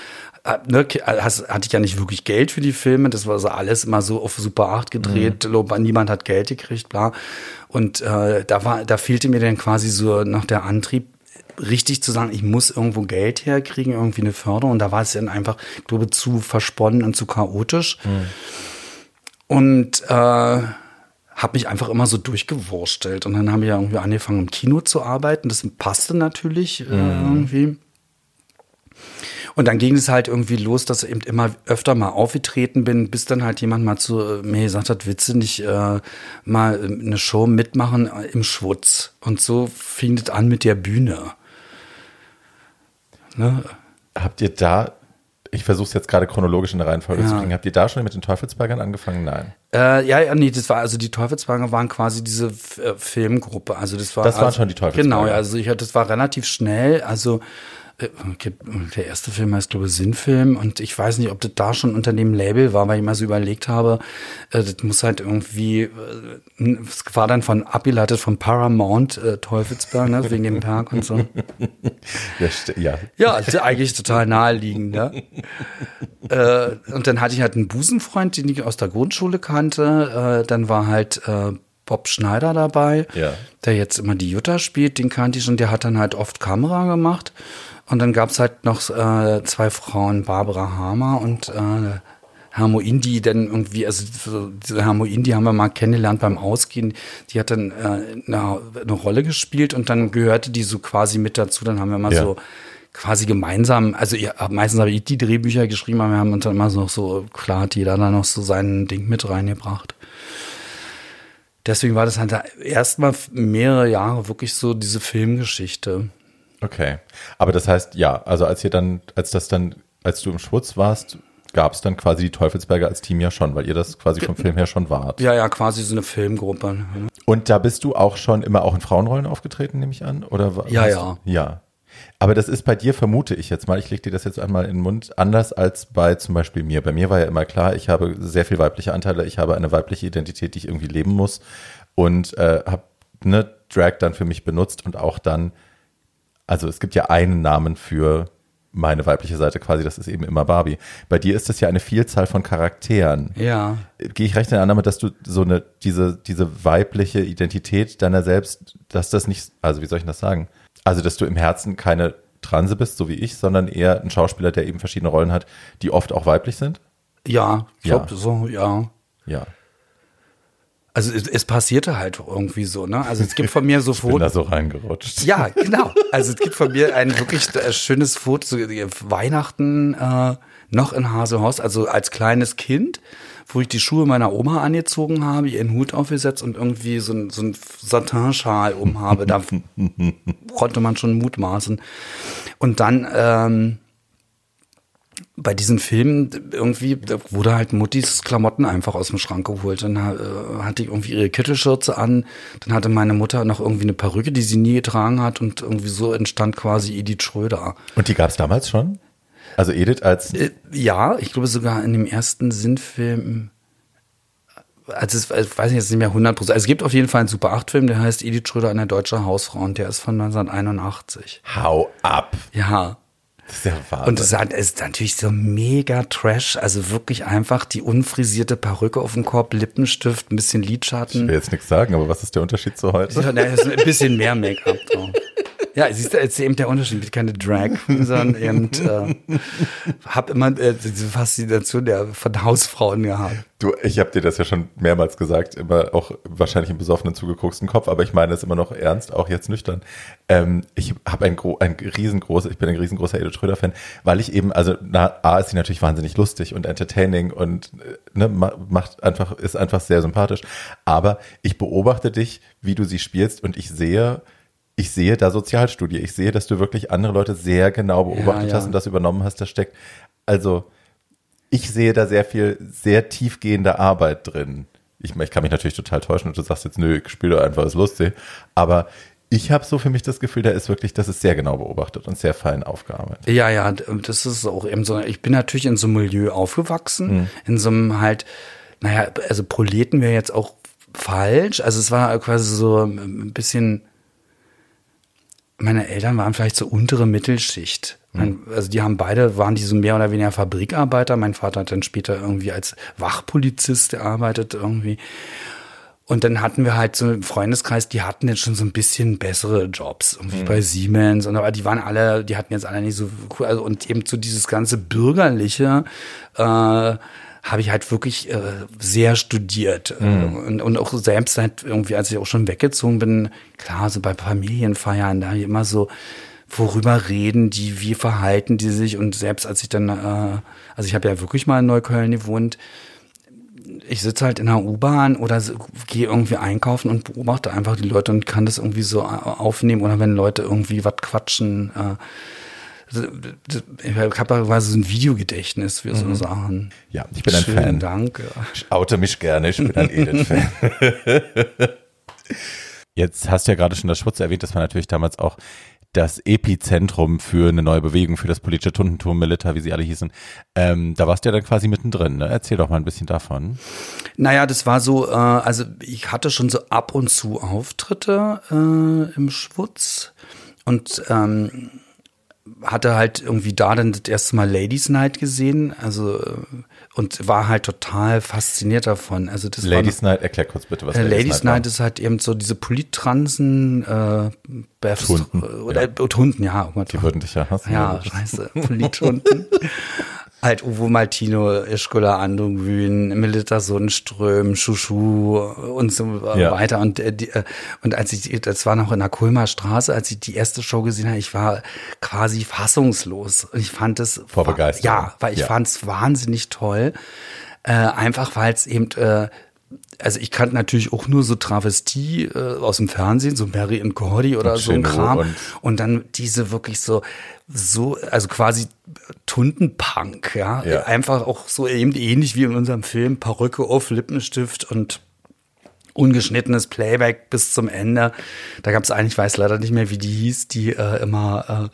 äh, ne, hast, hatte ich ja nicht wirklich Geld für die Filme. Das war so alles immer so auf Super 8 gedreht. Mhm. Niemand hat Geld gekriegt, bla. Und äh, da war, da fehlte mir dann quasi so noch der Antrieb, richtig zu sagen, ich muss irgendwo Geld herkriegen, irgendwie eine Förderung. Und da war es dann einfach, ich glaube, zu versponnen und zu chaotisch. Und äh, habe mich einfach immer so durchgewurstelt. Und dann haben wir ja irgendwie angefangen, im Kino zu arbeiten. Das passte natürlich äh, mhm. irgendwie. Und dann ging es halt irgendwie los, dass ich eben immer öfter mal aufgetreten bin, bis dann halt jemand mal zu äh, mir gesagt hat, willst du nicht äh, mal eine Show mitmachen im Schwutz? Und so fing es an mit der Bühne. Ne? Habt ihr da, ich versuche es jetzt gerade chronologisch in der Reihenfolge ja. zu bringen, habt ihr da schon mit den Teufelsbergern angefangen? Nein. Äh, ja, ja, nee, das war, also die Teufelsberger waren quasi diese äh, Filmgruppe. Also das war. Das waren also, schon die Teufelsberger. Genau, ja, also ich, das war relativ schnell. Also der erste Film heißt, glaube ich, Sinnfilm. Und ich weiß nicht, ob das da schon unter dem Label war, weil ich mal so überlegt habe, äh, das muss halt irgendwie, äh, es war dann von abgeleitet von Paramount äh, Teufelsberg, ne, wegen dem Park und so. Ja, ja. eigentlich total naheliegend. Ne? äh, und dann hatte ich halt einen Busenfreund, den ich aus der Grundschule kannte. Äh, dann war halt äh, Bob Schneider dabei, ja. der jetzt immer die Jutta spielt, den kannte ich schon, der hat dann halt oft Kamera gemacht. Und dann gab es halt noch äh, zwei Frauen, Barbara Hamer und äh, Hermo Indi, dann irgendwie, also diese Hermo Indi haben wir mal kennengelernt beim Ausgehen. Die hat dann äh, eine, eine, Rolle gespielt und dann gehörte die so quasi mit dazu. Dann haben wir mal ja. so quasi gemeinsam, also ja, meistens habe ich die Drehbücher geschrieben, aber wir haben uns dann immer so, so klar hat jeder da noch so sein Ding mit reingebracht. Deswegen war das halt erstmal mehrere Jahre wirklich so diese Filmgeschichte. Okay. Aber das heißt, ja, also als ihr dann, als das dann, als du im Schwutz warst, gab es dann quasi die Teufelsberger als Team ja schon, weil ihr das quasi vom Film her schon wart. Ja, ja, quasi so eine Filmgruppe. Und da bist du auch schon immer auch in Frauenrollen aufgetreten, nehme ich an? Oder ja, ja. Ja. Aber das ist bei dir, vermute ich jetzt mal, ich lege dir das jetzt einmal in den Mund, anders als bei zum Beispiel mir. Bei mir war ja immer klar, ich habe sehr viel weibliche Anteile, ich habe eine weibliche Identität, die ich irgendwie leben muss und äh, habe ne, Drag dann für mich benutzt und auch dann also es gibt ja einen Namen für meine weibliche Seite quasi, das ist eben immer Barbie. Bei dir ist das ja eine Vielzahl von Charakteren. Ja. Gehe ich recht in der Annahme, dass du so eine, diese, diese weibliche Identität deiner selbst, dass das nicht, also wie soll ich das sagen? Also, dass du im Herzen keine Transe bist, so wie ich, sondern eher ein Schauspieler, der eben verschiedene Rollen hat, die oft auch weiblich sind? Ja, ich ja. glaube so, ja. Ja. Also es, es, passierte halt irgendwie so, ne? Also es gibt von mir so Fotos. Ich bin da so reingerutscht. Ja, genau. Also es gibt von mir ein wirklich äh, schönes Foto, so Weihnachten äh, noch in Haselhaus, also als kleines Kind, wo ich die Schuhe meiner Oma angezogen habe, ihren Hut aufgesetzt und irgendwie so ein, so ein Satinschal um habe. Da konnte man schon mutmaßen. Und dann ähm, bei diesen Filmen irgendwie wurde halt Muttis Klamotten einfach aus dem Schrank geholt. Dann äh, hatte ich irgendwie ihre Kittelschürze an. Dann hatte meine Mutter noch irgendwie eine Perücke, die sie nie getragen hat. Und irgendwie so entstand quasi Edith Schröder. Und die gab es damals schon? Also Edith als. Äh, ja, ich glaube sogar in dem ersten Sinnfilm. Also es, ich weiß nicht, jetzt nicht mehr 100 Prozent. Also es gibt auf jeden Fall einen Super 8-Film, der heißt Edith Schröder, eine deutsche Hausfrau und der ist von 1981. Hau ab. Ja. Das ist ja Wahnsinn. Und es ist natürlich so mega Trash, also wirklich einfach die unfrisierte Perücke auf dem Kopf, Lippenstift, ein bisschen Lidschatten. Ich will jetzt nichts sagen, aber was ist der Unterschied zu heute? Ja, ist ein bisschen mehr Make-up drauf. Ja, siehst du, jetzt eben der Unterschied. Ich bin keine Drag, sondern eben äh, habe immer äh, diese Faszination der von Hausfrauen gehabt. Du, ich habe dir das ja schon mehrmals gesagt, immer auch wahrscheinlich im besoffenen zugekoksten Kopf, aber ich meine es immer noch ernst, auch jetzt nüchtern. Ähm, ich habe ein, ein riesengroßer, ich bin ein riesengroßer Edith Schröder-Fan, weil ich eben, also na, A ist sie natürlich wahnsinnig lustig und entertaining und äh, ne, macht einfach, ist einfach sehr sympathisch. Aber ich beobachte dich, wie du sie spielst und ich sehe, ich sehe da Sozialstudie. Ich sehe, dass du wirklich andere Leute sehr genau beobachtet ja, ja. hast und das übernommen hast. Da steckt, also ich sehe da sehr viel, sehr tiefgehende Arbeit drin. Ich, ich kann mich natürlich total täuschen und du sagst jetzt, nö, ich spiele einfach, ist lustig. Aber ich habe so für mich das Gefühl, da ist wirklich, das ist sehr genau beobachtet und sehr fein aufgearbeitet. Ja, ja, das ist auch eben so. Ich bin natürlich in so einem Milieu aufgewachsen, hm. in so einem halt, naja, also Proleten wäre jetzt auch falsch. Also es war quasi so ein bisschen meine Eltern waren vielleicht so untere Mittelschicht. Mein, also die haben beide, waren die so mehr oder weniger Fabrikarbeiter. Mein Vater hat dann später irgendwie als Wachpolizist gearbeitet irgendwie. Und dann hatten wir halt so einen Freundeskreis, die hatten jetzt schon so ein bisschen bessere Jobs, irgendwie mhm. bei Siemens. Und aber die waren alle, die hatten jetzt alle nicht so cool. Also und eben so dieses ganze bürgerliche, äh, habe ich halt wirklich äh, sehr studiert mhm. und, und auch selbst halt irgendwie, als ich auch schon weggezogen bin, klar, so bei Familienfeiern, da immer so, worüber reden die, wie verhalten die sich und selbst als ich dann, äh, also ich habe ja wirklich mal in Neukölln gewohnt, ich sitze halt in der U-Bahn oder so, gehe irgendwie einkaufen und beobachte einfach die Leute und kann das irgendwie so aufnehmen oder wenn Leute irgendwie was quatschen. Äh, ich habe quasi so ein Videogedächtnis für so mhm. Sachen. Ja, ich bin ein Schönen Fan. Dank. Ich oute mich gerne, ich bin ein Edith-Fan. Jetzt hast du ja gerade schon das Schwutz erwähnt, das war natürlich damals auch das Epizentrum für eine neue Bewegung, für das politische Tundentum, Milita, wie sie alle hießen. Ähm, da warst du ja dann quasi mittendrin. Ne? Erzähl doch mal ein bisschen davon. Naja, das war so, äh, also ich hatte schon so ab und zu Auftritte äh, im Schwutz und ähm, hatte halt irgendwie da dann das erste Mal Ladies Night gesehen, also und war halt total fasziniert davon. Also das Ladies war, Night, erklär kurz bitte, was äh, Ladies, Ladies Night, Night ist halt eben so diese Polittransen, äh, Befs, Tunden, oder ja. Tunden, ja. Oh Die würden dich ja hassen. Ja, scheiße, Polittunden. halt Uwe Maltino, Ischkola Andungwün, Melita Sundström, Schuschu und so ja. weiter. Und, äh, die, äh, und als ich, das war noch in der Kulmer Straße, als ich die erste Show gesehen habe, ich war quasi fassungslos. Und ich fand es. Vor Begeisterung. Ja, weil ich ja. fand es wahnsinnig toll. Äh, einfach weil es eben äh, also ich kannte natürlich auch nur so Travestie äh, aus dem Fernsehen, so Mary and Cordy oder so ein Kram. Und, und, dann diese wirklich so, so, also quasi Tuntenpunk, ja? ja. Einfach auch so eben ähnlich wie in unserem Film, Perücke auf, Lippenstift und ungeschnittenes Playback bis zum Ende. Da gab es eigentlich, weiß leider nicht mehr, wie die hieß, die äh, immer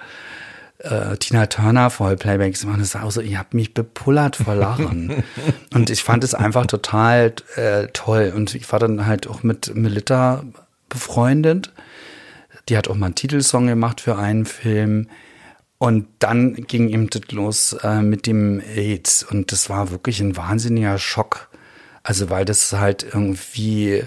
äh, äh, Tina Turner Vollplaybacks machen. Das war auch so, ihr habt mich bepullert vor Lachen. und ich fand es einfach total äh, toll. Und ich war dann halt auch mit Melita befreundet. Die hat auch mal einen Titelsong gemacht für einen Film. Und dann ging ihm das los äh, mit dem AIDS. Und das war wirklich ein wahnsinniger Schock. Also, weil das halt irgendwie,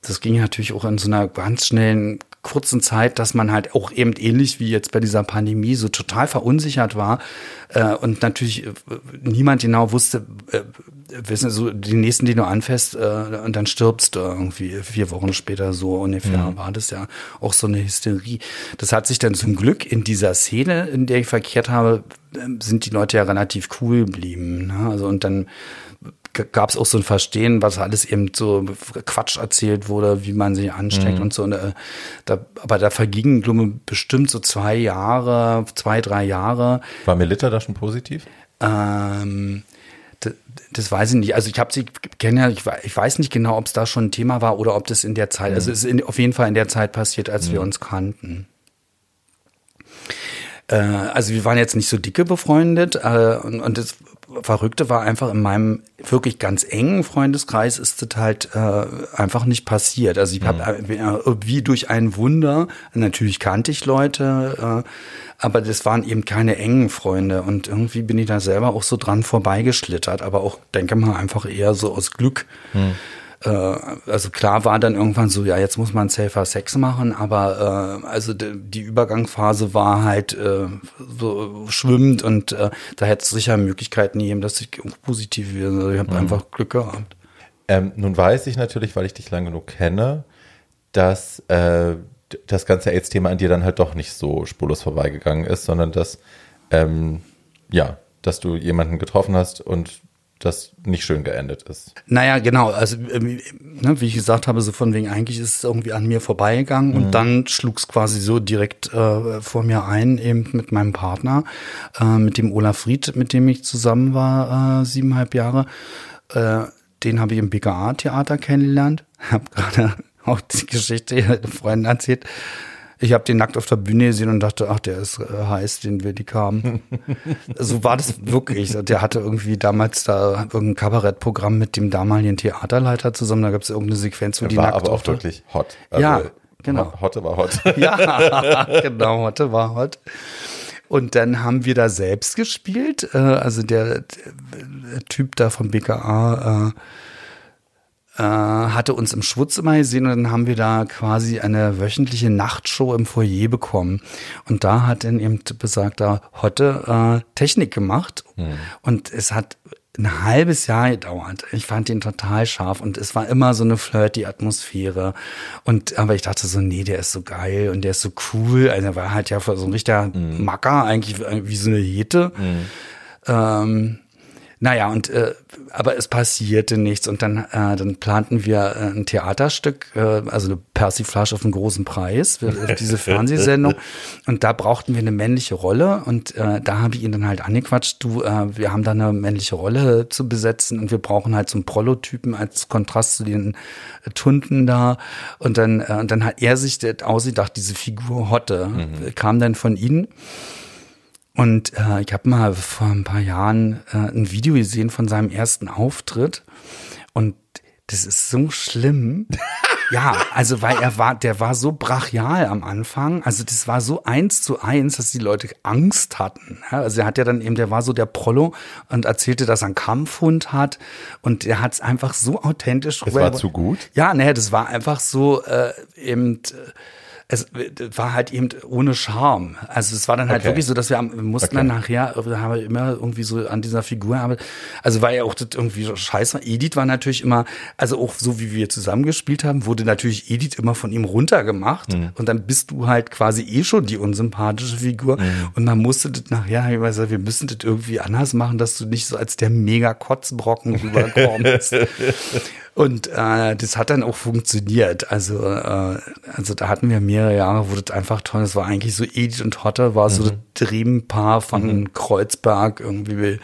das ging natürlich auch in so einer ganz schnellen kurzen Zeit, dass man halt auch eben ähnlich wie jetzt bei dieser Pandemie so total verunsichert war äh, und natürlich äh, niemand genau wusste, äh, wissen so die nächsten, die du anfährst äh, und dann stirbst du irgendwie vier Wochen später so ungefähr mhm. war das ja auch so eine Hysterie. Das hat sich dann zum Glück in dieser Szene, in der ich verkehrt habe, äh, sind die Leute ja relativ cool geblieben. Ne? Also und dann gab es auch so ein Verstehen, was alles eben so Quatsch erzählt wurde, wie man sich ansteckt mhm. und so. Und, äh, da, aber da vergingen, glaube ich, bestimmt so zwei Jahre, zwei, drei Jahre. War Melita da schon positiv? Ähm, das, das weiß ich nicht. Also ich habe sie kenne ja, ich, ich, weiß nicht genau, ob es da schon ein Thema war oder ob das in der Zeit, also mhm. also es ist in, auf jeden Fall in der Zeit passiert, als mhm. wir uns kannten. Äh, also wir waren jetzt nicht so dicke befreundet äh, und, und das Verrückte war einfach in meinem wirklich ganz engen Freundeskreis ist das halt äh, einfach nicht passiert. Also ich habe mhm. äh, wie durch ein Wunder, natürlich kannte ich Leute, äh, aber das waren eben keine engen Freunde und irgendwie bin ich da selber auch so dran vorbeigeschlittert, aber auch denke mal einfach eher so aus Glück. Mhm äh, also klar war dann irgendwann so, ja, jetzt muss man safer Sex machen, aber äh, also die, Übergangsphase war halt äh, so schwimmend und äh, da hätte es sicher Möglichkeiten gegeben, dass ich positiv wäre. Also ich habe mhm. einfach Glück gehabt. Ähm, nun weiß ich natürlich, weil ich dich lang genug kenne, dass äh, das ganze AIDS-Thema an dir dann halt doch nicht so spurlos vorbeigegangen ist, sondern dass ähm, ja, dass du jemanden getroffen hast und das nicht schön geendet ist. Naja, genau. Also, ähm, ne, wie ich gesagt habe, so von wegen, eigentlich ist es irgendwie an mir vorbeigegangen mhm. und dann schlug es quasi so direkt äh, vor mir ein, eben mit meinem Partner, äh, mit dem Olaf Fried, mit dem ich zusammen war, äh, siebeneinhalb Jahre. Äh, den habe ich im BKA-Theater kennengelernt. Habe gerade auch die Geschichte der Freundin erzählt ich habe den nackt auf der Bühne gesehen und dachte, ach, der ist äh, heiß, den will ich haben. so war das wirklich. Der hatte irgendwie damals da irgendein Kabarettprogramm mit dem damaligen Theaterleiter zusammen. Da gab es irgendeine Sequenz, wo der die war nackt aber auch wirklich hot. Also, ja, genau. Hotte war hot. ja, genau, Hotte war hot. Und dann haben wir da selbst gespielt. Äh, also der, der Typ da vom BKA, äh, hatte uns im Schwutz immer gesehen und dann haben wir da quasi eine wöchentliche Nachtshow im Foyer bekommen. Und da hat dann eben besagter Hotte äh, Technik gemacht. Mhm. Und es hat ein halbes Jahr gedauert. Ich fand ihn total scharf und es war immer so eine flirty Atmosphäre. Und aber ich dachte so, nee, der ist so geil und der ist so cool. Also er war halt ja so ein richtiger mm. Macker, eigentlich wie so eine Hete. Mm. Ähm, naja, und äh, aber es passierte nichts und dann, äh, dann planten wir äh, ein Theaterstück, äh, also eine Persiflage auf den großen Preis, für, diese Fernsehsendung. Und da brauchten wir eine männliche Rolle und äh, da habe ich ihn dann halt angequatscht, du, äh, wir haben da eine männliche Rolle zu besetzen und wir brauchen halt so einen Prototypen als Kontrast zu den äh, Tunden da. Und dann, äh, und dann hat er sich ausgedacht, diese Figur Hotte, mhm. kam dann von ihnen. Und äh, ich habe mal vor ein paar Jahren äh, ein Video gesehen von seinem ersten Auftritt. Und das ist so schlimm. ja, also weil er war, der war so brachial am Anfang. Also das war so eins zu eins, dass die Leute Angst hatten. Also er hat ja dann eben, der war so der Prollo und erzählte, dass er einen Kampfhund hat. Und er hat es einfach so authentisch. Das war zu gut? Ja, ne, das war einfach so äh, eben. Äh, es war halt eben ohne Charme. Also es war dann halt okay. wirklich so, dass wir, wir mussten okay. dann nachher, wir haben immer irgendwie so an dieser Figur, aber also war ja auch das irgendwie scheiße. Edith war natürlich immer, also auch so wie wir zusammengespielt haben, wurde natürlich Edith immer von ihm runtergemacht mhm. und dann bist du halt quasi eh schon die unsympathische Figur mhm. und man musste das nachher, ich weiß, wir müssen das irgendwie anders machen, dass du nicht so als der mega Kotzbrocken rüberkommst. Und äh, das hat dann auch funktioniert. Also, äh, also da hatten wir mehrere Jahre, wo das einfach toll. Das war eigentlich so Edith und Hotte, war mhm. so das Dreampaar von mhm. Kreuzberg irgendwie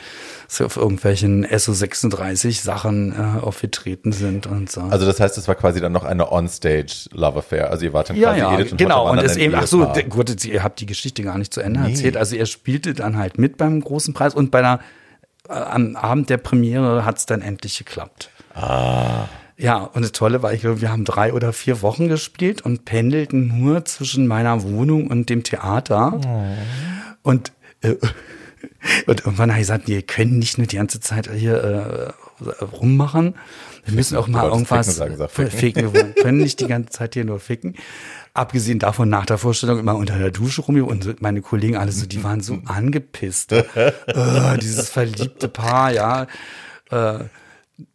so auf irgendwelchen SO36 Sachen äh, aufgetreten sind und so. Also das heißt, es war quasi dann noch eine Onstage Love Affair. Also ihr wart dann ja, quasi ja, Edith und genau. Hotte und das eben, ach so, gut, ihr habt die Geschichte gar nicht zu Ende nee. erzählt. Also er spielte dann halt mit beim großen Preis und bei der äh, am Abend der Premiere hat es dann endlich geklappt. Ah. Ja, und das Tolle war, ich glaube, wir haben drei oder vier Wochen gespielt und pendelten nur zwischen meiner Wohnung und dem Theater. Oh. Und, äh, und irgendwann habe ich gesagt, wir können nicht nur die ganze Zeit hier äh, rummachen. Wir müssen auch mal irgendwas sagen, ficken. ficken. Wir können nicht die ganze Zeit hier nur ficken. Abgesehen davon nach der Vorstellung immer unter der Dusche rum und meine Kollegen alle so, die waren so angepisst. äh, dieses verliebte Paar, ja. Äh,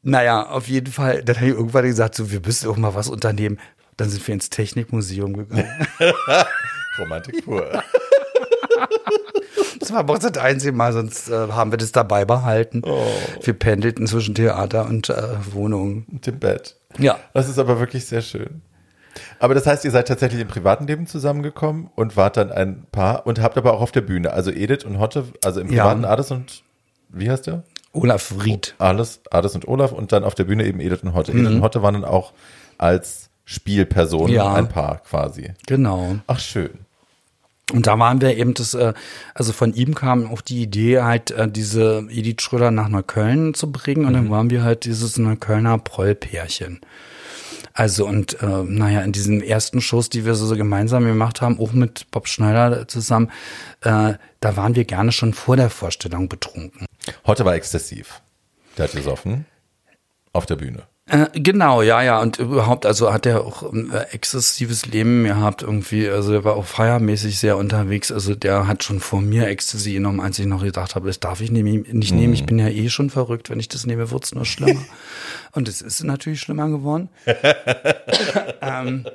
naja, auf jeden Fall, dann habe ich irgendwann gesagt, so, wir müssen auch mal was unternehmen. Dann sind wir ins Technikmuseum gegangen. Romantik pur. Das war aber das einzige Mal, sonst äh, haben wir das dabei behalten. Oh. Wir pendelten zwischen Theater und äh, Wohnung. Und dem Bett. Ja. Das ist aber wirklich sehr schön. Aber das heißt, ihr seid tatsächlich im privaten Leben zusammengekommen und wart dann ein Paar und habt aber auch auf der Bühne, also Edith und Hotte, also im privaten ja. Ades und wie heißt der? Olaf Ried. Alles, alles und Olaf und dann auf der Bühne eben Edith und Hotte. Mhm. Edith und Hotte waren dann auch als Spielperson ja. ein Paar quasi. Genau. Ach, schön. Und da waren wir eben das, äh, also von ihm kam auch die Idee, halt äh, diese Edith Schröder nach Neukölln zu bringen. Und mhm. dann waren wir halt dieses Neuköllner Prollpärchen. Also und äh, naja, in diesen ersten Shows, die wir so, so gemeinsam gemacht haben, auch mit Bob Schneider zusammen, äh, da waren wir gerne schon vor der Vorstellung betrunken. Heute war exzessiv. Der hat gesoffen auf der Bühne. Äh, genau, ja, ja. Und überhaupt, also hat er auch ein äh, exzessives Leben gehabt irgendwie. Also er war auch feiermäßig sehr unterwegs. Also der hat schon vor mir Ecstasy genommen, als ich noch gedacht habe, das darf ich nicht, nicht nehmen. Ich bin ja eh schon verrückt. Wenn ich das nehme, wird's nur schlimmer. Und es ist natürlich schlimmer geworden. ähm,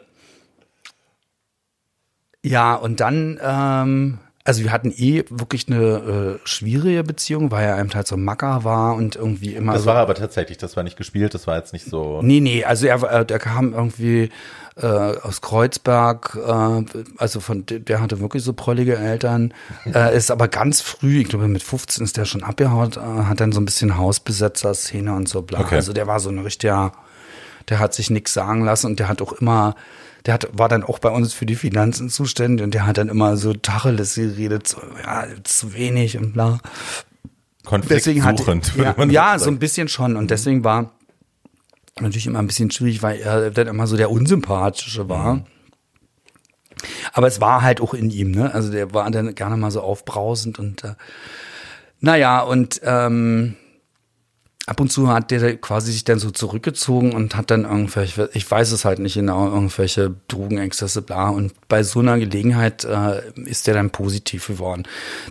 ja, und dann ähm, also wir hatten eh wirklich eine äh, schwierige Beziehung, weil er einem halt so Macker war und irgendwie immer. Das so, war aber tatsächlich, das war nicht gespielt, das war jetzt nicht so. Nee, nee, also er, äh, der kam irgendwie äh, aus Kreuzberg, äh, also von der hatte wirklich so prollige Eltern, äh, ist aber ganz früh, ich glaube mit 15 ist der schon abgehaut, äh, hat dann so ein bisschen Hausbesetzer-Szene und so bla. Okay. Also der war so ein richtiger, der hat sich nichts sagen lassen und der hat auch immer der hat, war dann auch bei uns für die Finanzen zuständig und der hat dann immer so Tacheles geredet, so, ja, zu wenig und bla. Konfliktsuchend, ja, ja so ein bisschen schon. Und deswegen war natürlich immer ein bisschen schwierig, weil er dann immer so der Unsympathische war. Mhm. Aber es war halt auch in ihm, ne? Also der war dann gerne mal so aufbrausend und äh, naja, und ähm, ab und zu hat der quasi sich dann so zurückgezogen und hat dann irgendwelche, ich weiß es halt nicht genau, irgendwelche Drogenexzesse, bla. Und bei so einer Gelegenheit äh, ist der dann positiv geworden.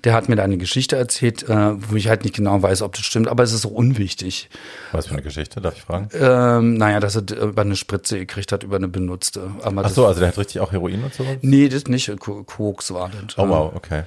Der hat mir da eine Geschichte erzählt, äh, wo ich halt nicht genau weiß, ob das stimmt, aber es ist auch unwichtig. Was für eine Geschichte, darf ich fragen? Ähm, naja, dass er über eine Spritze gekriegt hat, über eine benutzte. Aber Ach so, also der hat richtig auch Heroin und sowas? Nee, das nicht. Koks war das. Oh wow, okay.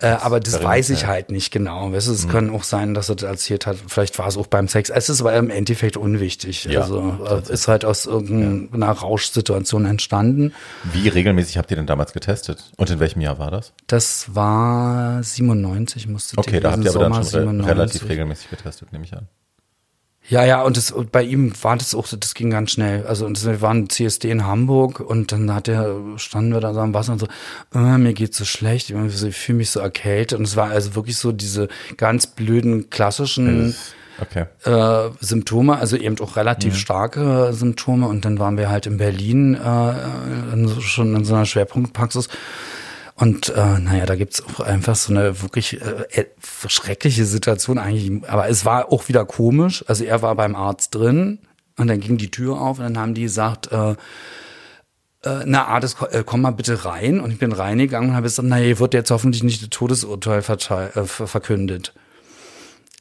Äh, aber das weiß ich halt nicht genau. Weißt du, es mhm. kann auch sein, dass er das erzählt hat. Vielleicht war es auch beim Sex. Es ist aber im Endeffekt unwichtig. Ja, also äh, ist halt aus irgendeiner ja. Rauschsituation entstanden. Wie regelmäßig habt ihr denn damals getestet? Und in welchem Jahr war das? Das war 97, musste Okay, da habt ihr aber dann schon re relativ regelmäßig getestet, nehme ich an. Ja, ja, und, das, und bei ihm war das auch, das ging ganz schnell. Also und wir waren CSD in Hamburg und dann hat er, standen wir da so am Wasser und so, äh, mir geht's so schlecht, ich fühle mich so erkältet. Und es war also wirklich so diese ganz blöden klassischen okay. äh, Symptome, also eben auch relativ mhm. starke Symptome. Und dann waren wir halt in Berlin äh, in, schon in so einer Schwerpunktpraxis. Und äh, naja, da gibt's auch einfach so eine wirklich äh, schreckliche Situation eigentlich. Aber es war auch wieder komisch. Also er war beim Arzt drin und dann ging die Tür auf und dann haben die gesagt, äh, äh, na, Ades, äh, komm mal bitte rein. Und ich bin reingegangen und habe gesagt, naja, hier wird jetzt hoffentlich nicht das Todesurteil äh, verkündet.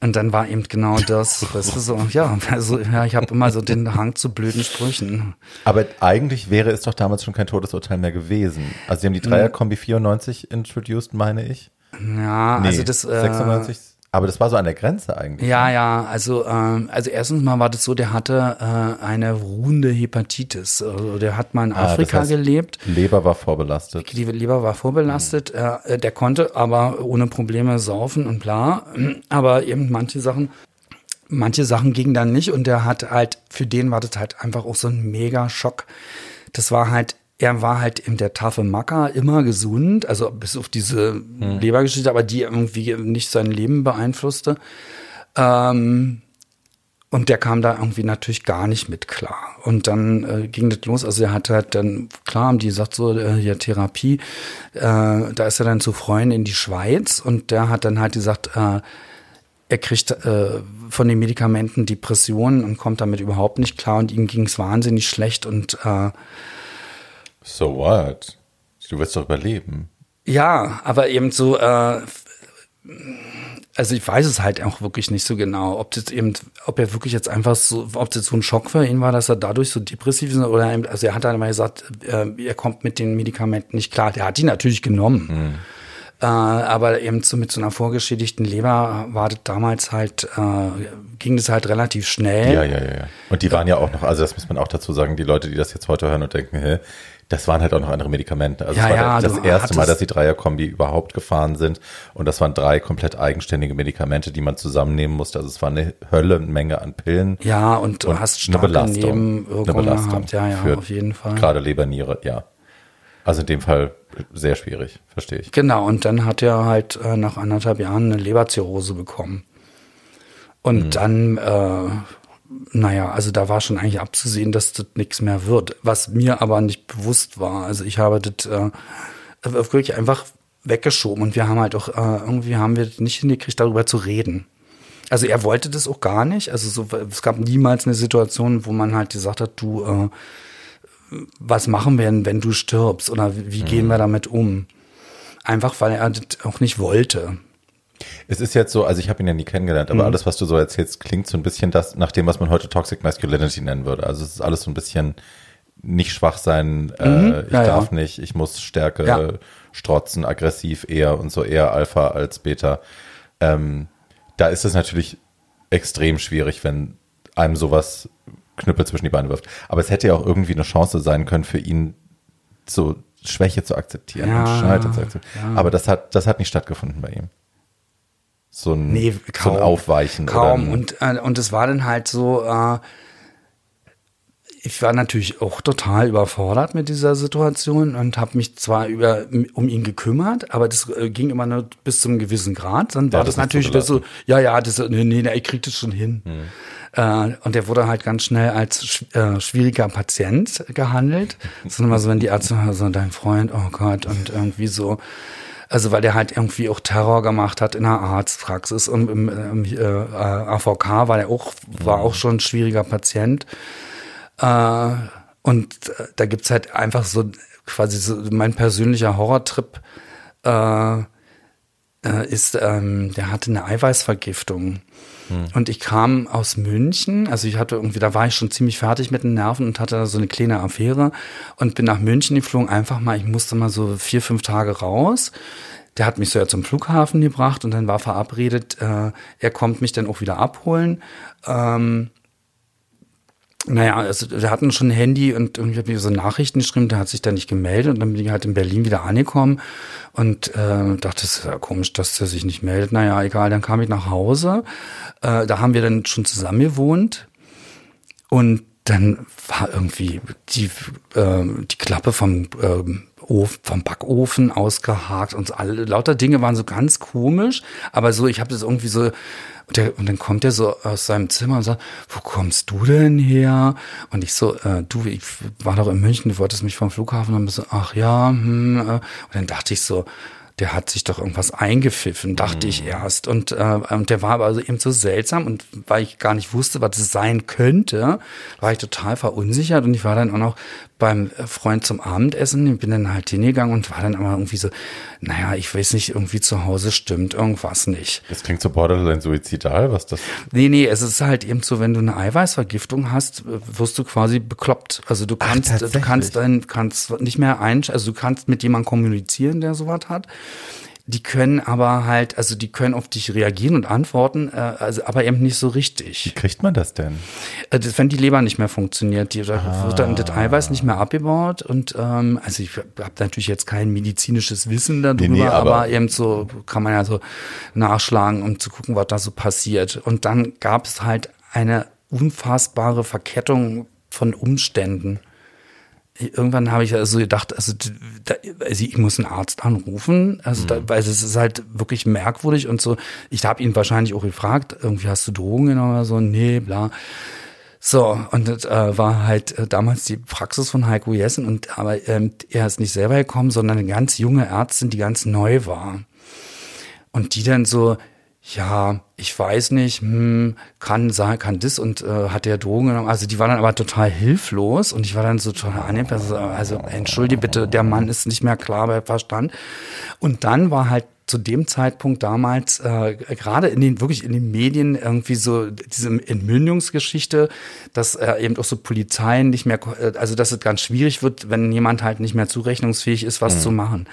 Und dann war eben genau das, weißt du, so, ja, also, ja, ich habe immer so den Hang zu blöden Sprüchen. Aber eigentlich wäre es doch damals schon kein Todesurteil mehr gewesen. Also sie haben die Dreierkombi 94 introduced, meine ich. Ja, nee, also das. Äh, 96, aber das war so an der Grenze eigentlich. Ja, ne? ja, also, ähm, also erstens mal war das so, der hatte äh, eine ruhende Hepatitis. Also der hat mal in Afrika ah, das heißt, gelebt. Leber war vorbelastet. Die Leber war vorbelastet. Mhm. Äh, der konnte aber ohne Probleme saufen und bla. Aber eben manche Sachen, manche Sachen gingen dann nicht und der hat halt, für den war das halt einfach auch so ein mega Schock. Das war halt er war halt in der taffe Macker immer gesund, also bis auf diese hm. Lebergeschichte, aber die irgendwie nicht sein Leben beeinflusste. Ähm, und der kam da irgendwie natürlich gar nicht mit klar. Und dann äh, ging das los. Also er hat halt dann, klar haben die gesagt, so, äh, hier Therapie, äh, da ist er dann zu Freunden in die Schweiz und der hat dann halt gesagt, äh, er kriegt äh, von den Medikamenten Depressionen und kommt damit überhaupt nicht klar und ihm ging es wahnsinnig schlecht und äh, So what? Du wirst doch überleben. Ja, aber eben so, äh, also ich weiß es halt auch wirklich nicht so genau, ob das eben, ob er wirklich jetzt einfach so, ob das so ein Schock für ihn war, dass er dadurch so depressiv ist oder eben, also er hat dann immer gesagt, äh, er kommt mit den Medikamenten nicht klar. Der hat die natürlich genommen. Hm. Äh, aber eben so mit so einer vorgeschädigten Leber war das damals halt, äh, ging das halt relativ schnell. Ja, ja, ja, ja. Und die waren ja auch noch, also das muss man auch dazu sagen, die Leute, die das jetzt heute hören und denken, hä, das waren halt auch noch andere Medikamente. Also ja, es war ja, das erste Mal, dass die Dreierkombi überhaupt gefahren sind. Und das waren drei komplett eigenständige Medikamente, die man zusammennehmen musste. Also es war eine Höllenmenge an Pillen. Ja, und du und hast starke eine Belastung, Nebenwirkungen eine Belastung gehabt. Ja, ja, auf jeden Fall. Gerade Leber, Niere, ja. Also in dem Fall sehr schwierig, verstehe ich. Genau, und dann hat er halt äh, nach anderthalb Jahren eine Leberzirrhose bekommen. Und mhm. dann äh, naja, also da war schon eigentlich abzusehen, dass das nichts mehr wird. Was mir aber nicht bewusst war. Also ich habe das äh, wirklich einfach weggeschoben und wir haben halt auch, äh, irgendwie haben wir nicht hingekriegt, darüber zu reden. Also er wollte das auch gar nicht. Also so, es gab niemals eine Situation, wo man halt gesagt hat, du, äh, was machen wir denn, wenn du stirbst? Oder wie gehen mhm. wir damit um? Einfach, weil er das auch nicht wollte. Es ist jetzt so, also ich habe ihn ja nie kennengelernt, aber mhm. alles, was du so erzählst, klingt so ein bisschen das nach dem, was man heute Toxic Masculinity nennen würde. Also es ist alles so ein bisschen nicht schwach sein, mhm. äh, ich ja, darf ja. nicht, ich muss Stärke ja. strotzen, aggressiv eher und so eher Alpha als Beta. Ähm, da ist es natürlich extrem schwierig, wenn einem sowas Knüppel zwischen die Beine wirft. Aber es hätte ja auch irgendwie eine Chance sein können für ihn, so Schwäche zu akzeptieren und Scheitern zu akzeptieren. Aber das hat, das hat nicht stattgefunden bei ihm so ein, nee, kaum, so ein Aufweichen. Kaum. und, äh, und es war dann halt so, äh, ich war natürlich auch total überfordert mit dieser Situation und habe mich zwar über um ihn gekümmert, aber das äh, ging immer nur bis zum gewissen Grad. Dann war ja, das, das natürlich so, ja, ja, das, nee, nee, ich krieg das schon hin. Hm. Äh, und der wurde halt ganz schnell als äh, schwieriger Patient gehandelt. Sondern mal so, wenn die Ärzte, so dein Freund, oh Gott, und irgendwie so, Also weil der halt irgendwie auch Terror gemacht hat in der Arztpraxis und im, im äh, AVK war der auch, war auch schon ein schwieriger Patient. Äh, und äh, da gibt's halt einfach so quasi so mein persönlicher Horrortrip äh, äh, ist, ähm, der hatte eine Eiweißvergiftung. Hm. Und ich kam aus München, also ich hatte irgendwie, da war ich schon ziemlich fertig mit den Nerven und hatte so eine kleine Affäre und bin nach München geflogen, einfach mal, ich musste mal so vier, fünf Tage raus. Der hat mich so ja zum Flughafen gebracht und dann war verabredet, äh, er kommt mich dann auch wieder abholen. Ähm, naja, also wir hatten schon ein Handy und irgendwie habe ich so Nachrichten geschrieben, der hat sich da nicht gemeldet und dann bin ich halt in Berlin wieder angekommen und äh, dachte, es ist ja komisch, dass der sich nicht meldet. Naja, egal, dann kam ich nach Hause. Äh, da haben wir dann schon zusammen gewohnt und dann war irgendwie die, äh, die Klappe vom, äh, Ofen, vom Backofen ausgehakt und alle lauter Dinge waren so ganz komisch, aber so, ich habe das irgendwie so und, der, und dann kommt er so aus seinem Zimmer und sagt, wo kommst du denn her? Und ich so, äh, du, ich war doch in München, du wolltest mich vom Flughafen haben. So, ach ja, hm, äh. und dann dachte ich so, der hat sich doch irgendwas eingepfiffen, dachte mhm. ich erst. Und, äh, und der war aber also eben so seltsam und weil ich gar nicht wusste, was es sein könnte, war ich total verunsichert und ich war dann auch noch beim Freund zum Abendessen, ich bin dann halt hingegangen und war dann aber irgendwie so, naja, ich weiß nicht, irgendwie zu Hause stimmt irgendwas nicht. Das klingt so borderline suizidal, was das? Nee, nee, es ist halt eben so, wenn du eine Eiweißvergiftung hast, wirst du quasi bekloppt. Also du kannst, Ach, du kannst dann, kannst nicht mehr ein, also du kannst mit jemandem kommunizieren, der sowas hat die können aber halt, also die können auf dich reagieren und antworten, äh, also aber eben nicht so richtig. Wie kriegt man das denn? Äh, das, wenn die Leber nicht mehr funktioniert, die, ah. wird dann das Eiweiß nicht mehr abgebaut und ähm, also ich habe natürlich jetzt kein medizinisches Wissen darüber, nee, nee, aber, aber, eben so kann man ja so nachschlagen, um zu gucken, was da so passiert. Und dann gab es halt eine unfassbare Verkettung von Umständen irgendwann habe ich also gedacht, also, da, also ich muss einen Arzt anrufen, also da, mhm. weil es ist halt wirklich merkwürdig und so. Ich habe ihn wahrscheinlich auch gefragt, irgendwie hast du Drogen genommen oder so? Nee, bla. So, und das äh, war halt äh, damals die Praxis von Heiko Jessen und aber ähm, er ist nicht selber gekommen, sondern eine ganz junge Ärztin, die ganz neu war. Und die dann so, ja, ich weiß nicht, hm, kann sein, kann das und äh, hat der Drogen genommen. Also die war dann aber total hilflos und ich war dann so total angenehm. Also, also entschuldige bitte, der Mann ist nicht mehr klar bei Verstand. Und dann war halt zu dem Zeitpunkt damals äh, gerade in den wirklich in den Medien irgendwie so diese Entmündungsgeschichte, dass äh, eben auch so Polizeien nicht mehr, äh, also dass es ganz schwierig wird, wenn jemand halt nicht mehr zurechnungsfähig ist, was mhm. zu machen.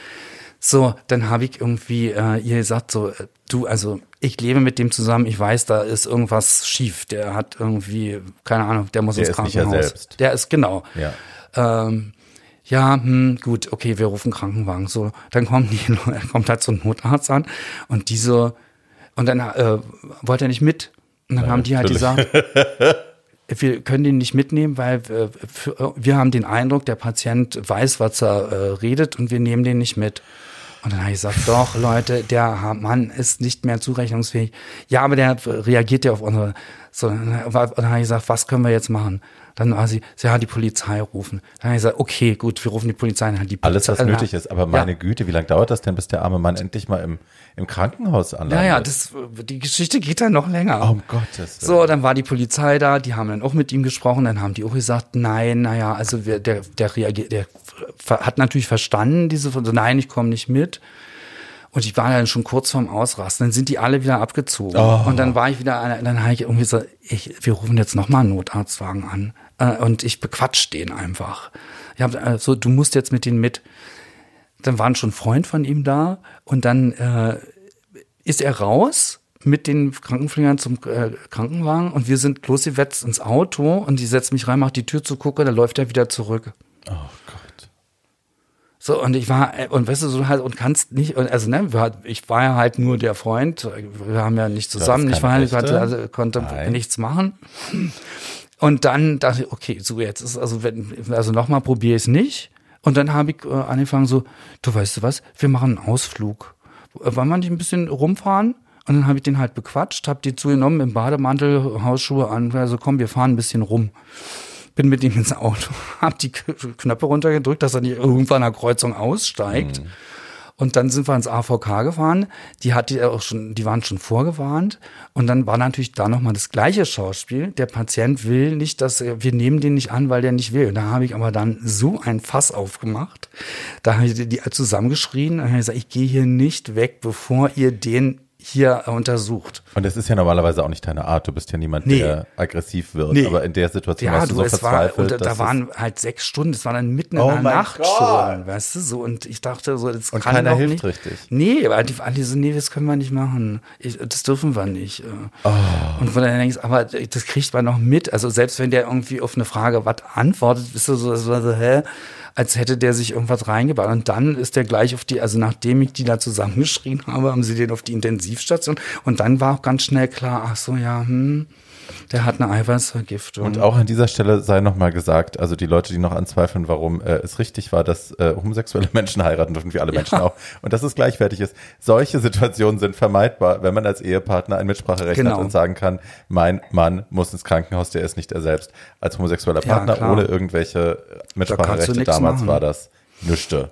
So, dann habe ich irgendwie äh, ihr gesagt, so, äh, du, also ich lebe mit dem zusammen, ich weiß, da ist irgendwas schief. Der hat irgendwie, keine Ahnung, der muss der ins Krankenhaus. Der ist selbst. Der ist genau. Ja. Ähm, ja, hm, gut, okay, wir rufen Krankenwagen. So, dann kommt, die, kommt halt so ein Notarzt an und diese, und dann äh, wollte er nicht mit. Und dann ja, haben die halt gesagt, wir können den nicht mitnehmen, weil wir, für, wir haben den Eindruck, der Patient weiß, was er äh, redet und wir nehmen den nicht mit. Und dann habe ich gesagt, doch, Leute, der Mann ist nicht mehr zurechnungsfähig. Ja, aber der reagiert ja auf unsere. So, und dann habe ich gesagt, was können wir jetzt machen? Dann war sie, sie hat die Polizei rufen. Dann habe ich gesagt, okay, gut, wir rufen die Polizei. Dann hat die Polizei, Alles, was nötig ist. Aber meine ja. Güte, wie lange dauert das denn, bis der arme Mann endlich mal im, im Krankenhaus anlandet? Naja, das, die Geschichte geht dann noch länger. Oh, um Gottes Willen. So, dann war die Polizei da, die haben dann auch mit ihm gesprochen. Dann haben die auch gesagt, nein, naja, also wir, der, der reagiert, der hat natürlich verstanden, diese, so, nein, ich komme nicht mit. Und ich war dann schon kurz vorm Ausrasten. Dann sind die alle wieder abgezogen. Oh. Und dann war ich wieder, dann habe ich irgendwie so, ich, wir rufen jetzt nochmal einen Notarztwagen an. Äh, und ich bequatsch den einfach. Ich habe äh, so, du musst jetzt mit denen mit. Dann war schon Freund von ihm da und dann äh, ist er raus mit den Krankenpflegern zum äh, Krankenwagen und wir sind losgewetzt ins Auto und die setzt mich rein, macht die Tür zu, gucke, dann läuft er wieder zurück. Oh Gott. So, und ich war, äh, und weißt du, so halt, und kannst nicht, also ne, ich war ja halt nur der Freund, wir haben ja nicht zusammen, ich war, ich hatte, also, konnte Nein. nichts machen. Und dann dachte ich, okay, so jetzt ist also wenn also nochmal probiere ich es nicht. Und dann habe ich äh, angefangen so, du weißt du was, wir machen einen Ausflug. Wollen wir nicht ein bisschen rumfahren? Und dann habe ich den halt bequatscht, habe die zugenommen im Bademantel, Hausschuhe an, also komm, wir fahren ein bisschen rum. Bin mit ihm ins Auto, habe die Knöpfe runtergedrückt, dass er nicht irgendwann an der Kreuzung aussteigt. Mhm. Und dann sind wir ins AVK gefahren. Die hat die auch schon, die waren schon vorgewarnt. Und dann war natürlich da nochmal das gleiche Schauspiel. Der Patient will nicht, dass wir nehmen den nicht an, weil der nicht will. Und da habe ich aber dann so ein Fass aufgemacht. Da habe ich die zusammengeschrien. Und habe gesagt, ich gehe hier nicht weg, bevor ihr den hier untersucht. Und das ist ja normalerweise auch nicht deine Art. Du bist ja niemand, nee. der aggressiv wird. Nee. Aber in der Situation ja, warst du, du so verzweifelt. War, und da waren halt sechs Stunden. Es war dann mitten oh in der Nacht Gott. schon, weißt du so. Und ich dachte so, das und kann keiner hilft nicht. richtig. Nee, aber die, alle so, nee, das können wir nicht machen. Ich, das dürfen wir nicht. Oh. Und von daher denkst aber das kriegt man noch mit. Also selbst wenn der irgendwie auf eine Frage was antwortet, bist du so, so, so hä? Als hätte der sich irgendwas reingebaut. Und dann ist der gleich auf die, also nachdem ich die da zusammengeschrien habe, haben sie den auf die Intensivstation. Und dann war auch ganz schnell klar, ach so, ja, hm, der hat eine Eiweißvergiftung. Und auch an dieser Stelle sei nochmal gesagt, also die Leute, die noch anzweifeln, warum äh, es richtig war, dass äh, homosexuelle Menschen heiraten dürfen, wie alle ja. Menschen auch, und dass es gleichwertig ist. Solche Situationen sind vermeidbar, wenn man als Ehepartner ein Mitspracherecht genau. hat und sagen kann, mein Mann muss ins Krankenhaus, der ist nicht er selbst. Als homosexueller Partner ja, ohne irgendwelche Mitspracherechte da damals machen. war das nüchte.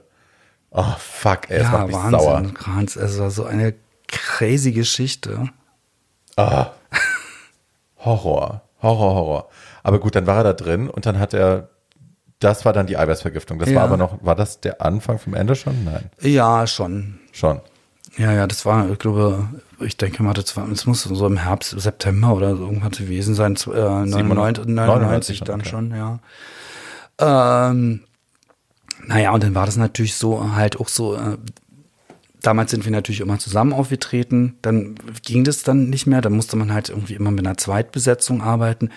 Oh, fuck, ey, es ja, macht mich Wahnsinn, sauer. Kranz, es war so eine crazy Geschichte. Ah. Horror, Horror, Horror. Aber gut, dann war er da drin und dann hat er, das war dann die Eiweißvergiftung. Das ja. war aber noch, war das der Anfang vom Ende schon? Nein. Ja, schon. Schon. Ja, ja, das war, ich glaube, ich denke mal, das, war, das muss so im Herbst, September oder so irgendwas gewesen sein, äh, 99, 99 dann okay. schon, ja. Ähm, naja, und dann war das natürlich so, halt auch so, äh, Damals sind wir natürlich immer zusammen aufgetreten. Dann ging das dann nicht mehr. Dann musste man halt irgendwie immer mit einer Zweitbesetzung arbeiten.